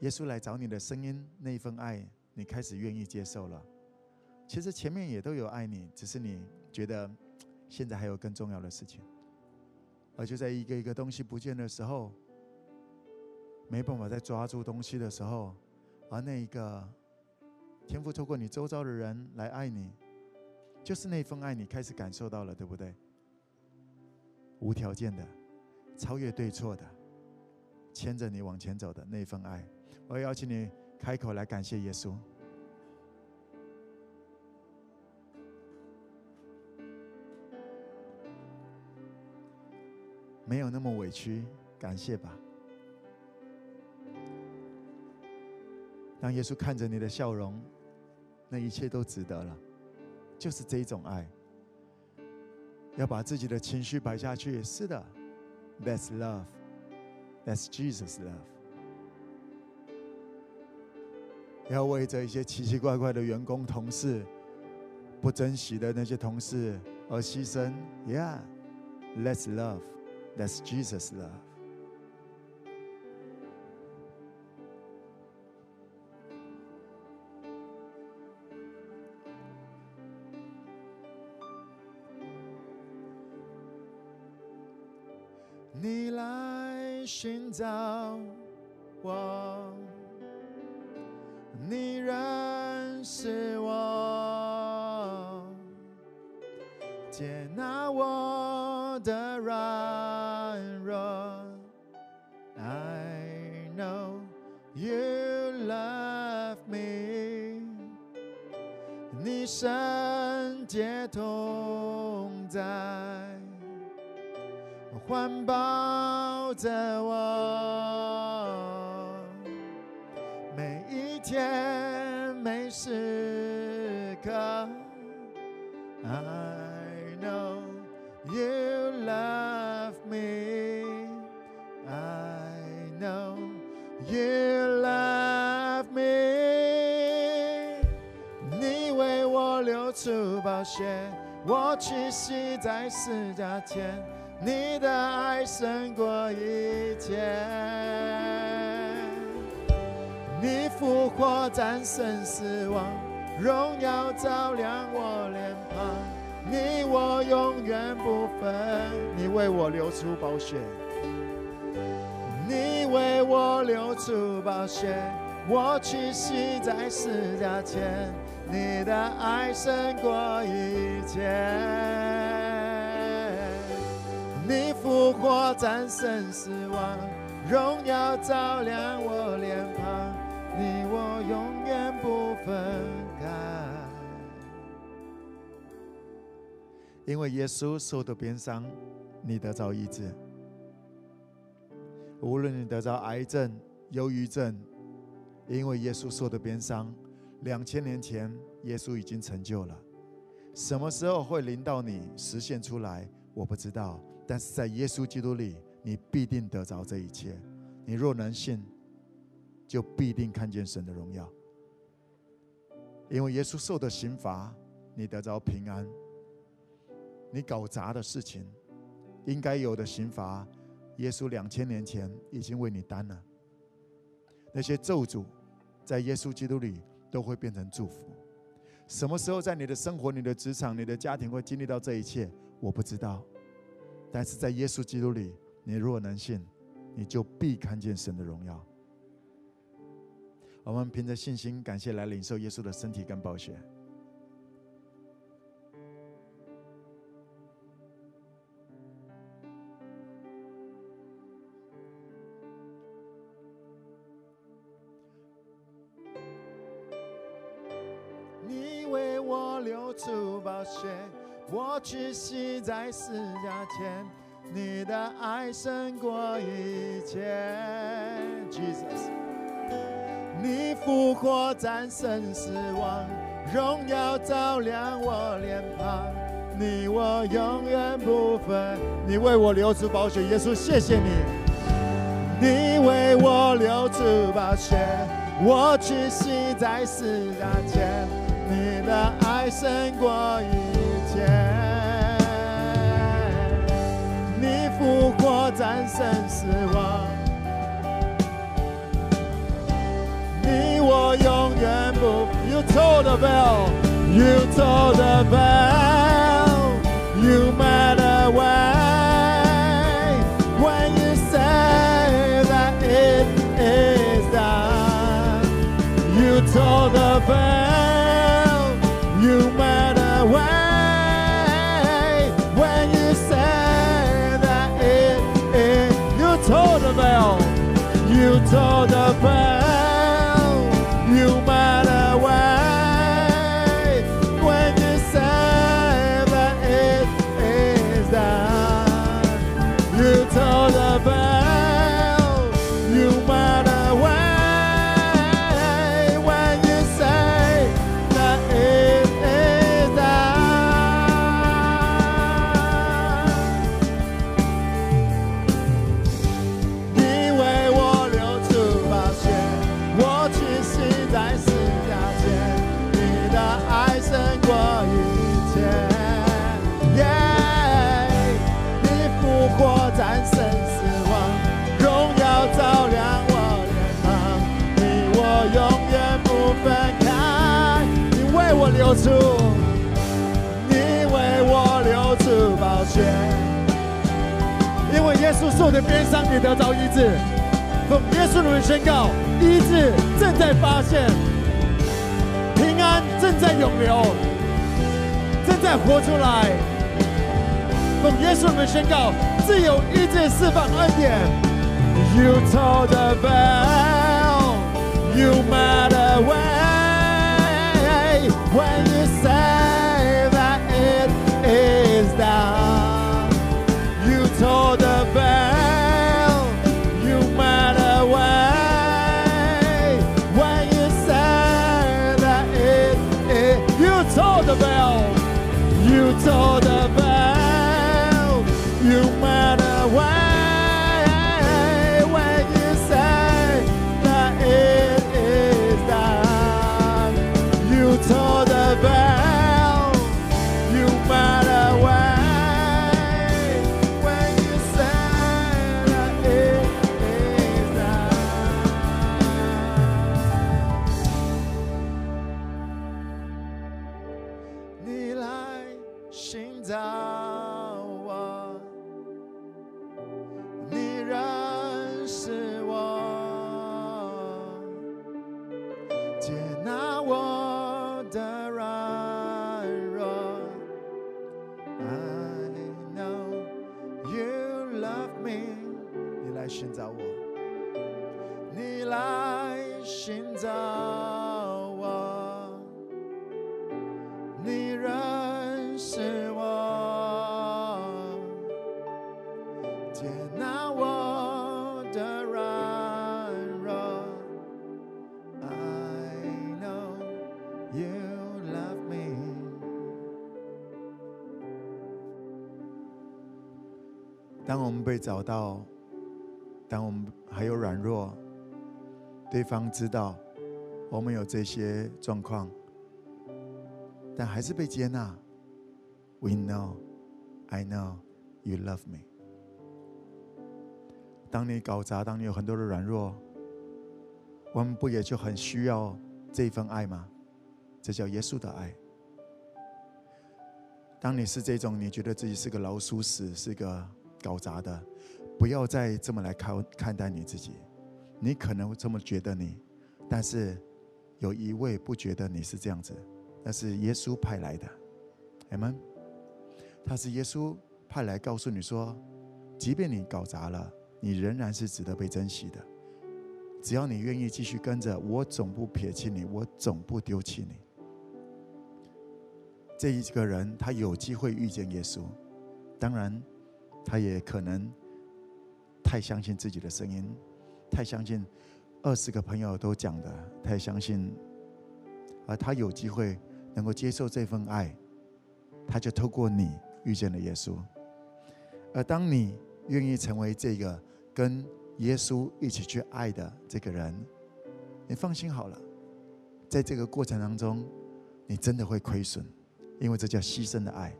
Speaker 1: 耶稣来找你的声音，那一份爱，你开始愿意接受了。其实前面也都有爱你，只是你觉得现在还有更重要的事情。而就在一个一个东西不见的时候，没办法再抓住东西的时候，而那一个天父透过你周遭的人来爱你，就是那份爱，你开始感受到了，对不对？无条件的，超越对错的。牵着你往前走的那份爱，我要邀请你开口来感谢耶稣。没有那么委屈，感谢吧。当耶稣看着你的笑容，那一切都值得了。就是这一种爱，要把自己的情绪摆下去。是的，That's love。That's Jesus' love。要为着一些奇奇怪怪的员工、同事不珍惜的那些同事而牺牲。Yeah，Let's love。That's Jesus' love。你来。寻找我，你认识我，接纳我的软弱。I know you love me，你圣洁同在，环抱着我，时刻。I know you love me. I know you love me. 你为我流出宝血，我屈膝在十架前。你的爱胜过一切。你复活战胜死亡。荣耀照亮我脸庞，你我永远不分。你为我流出宝血，你为我流出宝血，我屈膝在十架前，你的爱胜过一切。你复活战胜死亡，荣耀照亮我脸庞，你我永远不分开。因为耶稣受的鞭伤，你得着医治。无论你得着癌症、忧郁症，因为耶稣受的鞭伤，两千年前耶稣已经成就了。什么时候会临到你实现出来，我不知道。但是在耶稣基督里，你必定得着这一切。你若能信，就必定看见神的荣耀。因为耶稣受的刑罚，你得着平安。你搞砸的事情，应该有的刑罚，耶稣两千年前已经为你担了。那些咒诅，在耶稣基督里都会变成祝福。什么时候在你的生活、你的职场、你的家庭会经历到这一切，我不知道。但是在耶稣基督里，你若能信，你就必看见神的荣耀。我们凭着信心，感谢来领受耶稣的身体跟宝血。我屈膝在十架前，你的爱胜过一切。Jesus，你复活战胜死亡，荣耀照亮我脸庞，你我永远不分。你为我流出宝血，耶稣，谢谢你。你为我流出宝血，我屈膝在十架前，你的爱胜过一切。你复活战胜死亡，你我永远不。You told the bell, you told the bell, you 我流出，你为我流出宝血，因为耶稣受的鞭伤，你得着医治。奉耶稣的名宣告，医治正在发现，平安正在涌流，正在活出来。奉耶稣的名宣告，自由医治释放恩典。You told the bell, you made a way when 被找到，当我们还有软弱，对方知道我们有这些状况，但还是被接纳。We know, I know, you love me。当你搞砸，当你有很多的软弱，我们不也就很需要这份爱吗？这叫耶稣的爱。当你是这种，你觉得自己是个老鼠屎，是个。搞砸的，不要再这么来看看待你自己。你可能会这么觉得你，但是有一位不觉得你是这样子，那是耶稣派来的，阿们。他是耶稣派来告诉你说，即便你搞砸了，你仍然是值得被珍惜的。只要你愿意继续跟着我，总不撇弃你，我总不丢弃你。这一个人，他有机会遇见耶稣，当然。他也可能太相信自己的声音，太相信二十个朋友都讲的，太相信，而他有机会能够接受这份爱，他就透过你遇见了耶稣。而当你愿意成为这个跟耶稣一起去爱的这个人，你放心好了，在这个过程当中，你真的会亏损，因为这叫牺牲的爱。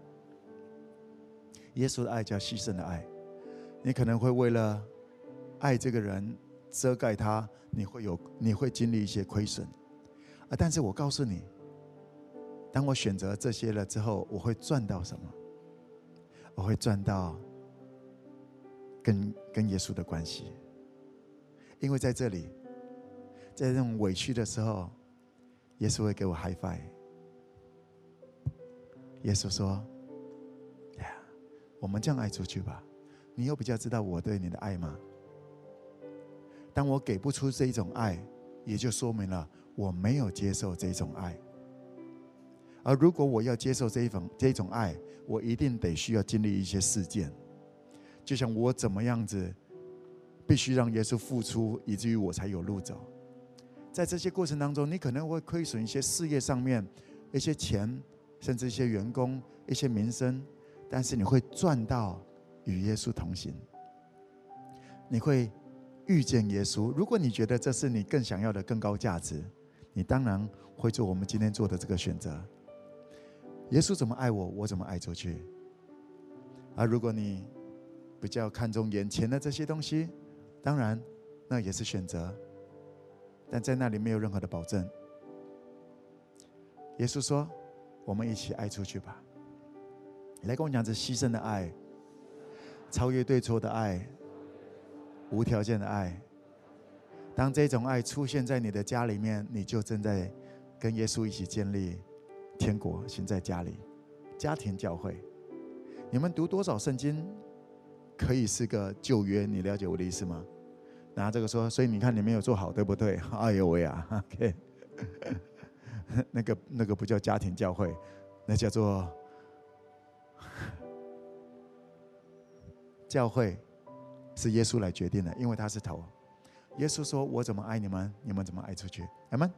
Speaker 1: 耶稣的爱叫牺牲的爱，你可能会为了爱这个人遮盖他，你会有你会经历一些亏损啊！但是我告诉你，当我选择这些了之后，我会赚到什么？我会赚到跟跟耶稣的关系，因为在这里，在这种委屈的时候，耶稣会给我 high five。耶稣说。我们这样爱出去吧，你有比较知道我对你的爱吗？当我给不出这一种爱，也就说明了我没有接受这种爱。而如果我要接受这一种这种爱，我一定得需要经历一些事件，就像我怎么样子，必须让耶稣付出，以至于我才有路走。在这些过程当中，你可能会亏损一些事业上面一些钱，甚至一些员工、一些名声。但是你会赚到与耶稣同行，你会遇见耶稣。如果你觉得这是你更想要的更高价值，你当然会做我们今天做的这个选择。耶稣怎么爱我，我怎么爱出去。而如果你比较看重眼前的这些东西，当然那也是选择，但在那里没有任何的保证。耶稣说：“我们一起爱出去吧。”你来跟我讲，这牺牲的爱，超越对错的爱，无条件的爱。当这种爱出现在你的家里面，你就正在跟耶稣一起建立天国，行在家里，家庭教会。你们读多少圣经，可以是个旧约，你了解我的意思吗？拿这个说，所以你看你没有做好，对不对？哎呦喂啊，OK，那个那个不叫家庭教会，那叫做。教会是耶稣来决定的，因为他是头。耶稣说：“我怎么爱你们，你们怎么爱出去。”阿门。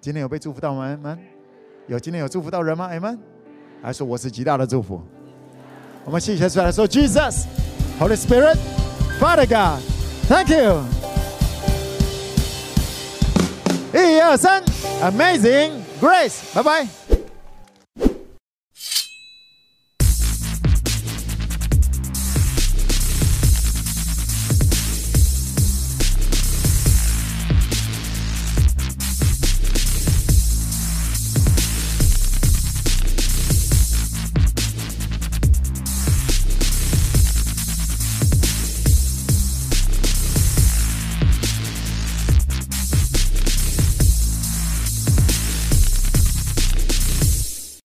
Speaker 1: 今天有被祝福到吗？阿门。有今天有祝福到人吗？阿门。还说我是极大的祝福。我们谢谢出来说：“Jesus, Holy Spirit, Father God, Thank you。”一二三，Amazing Grace，拜拜。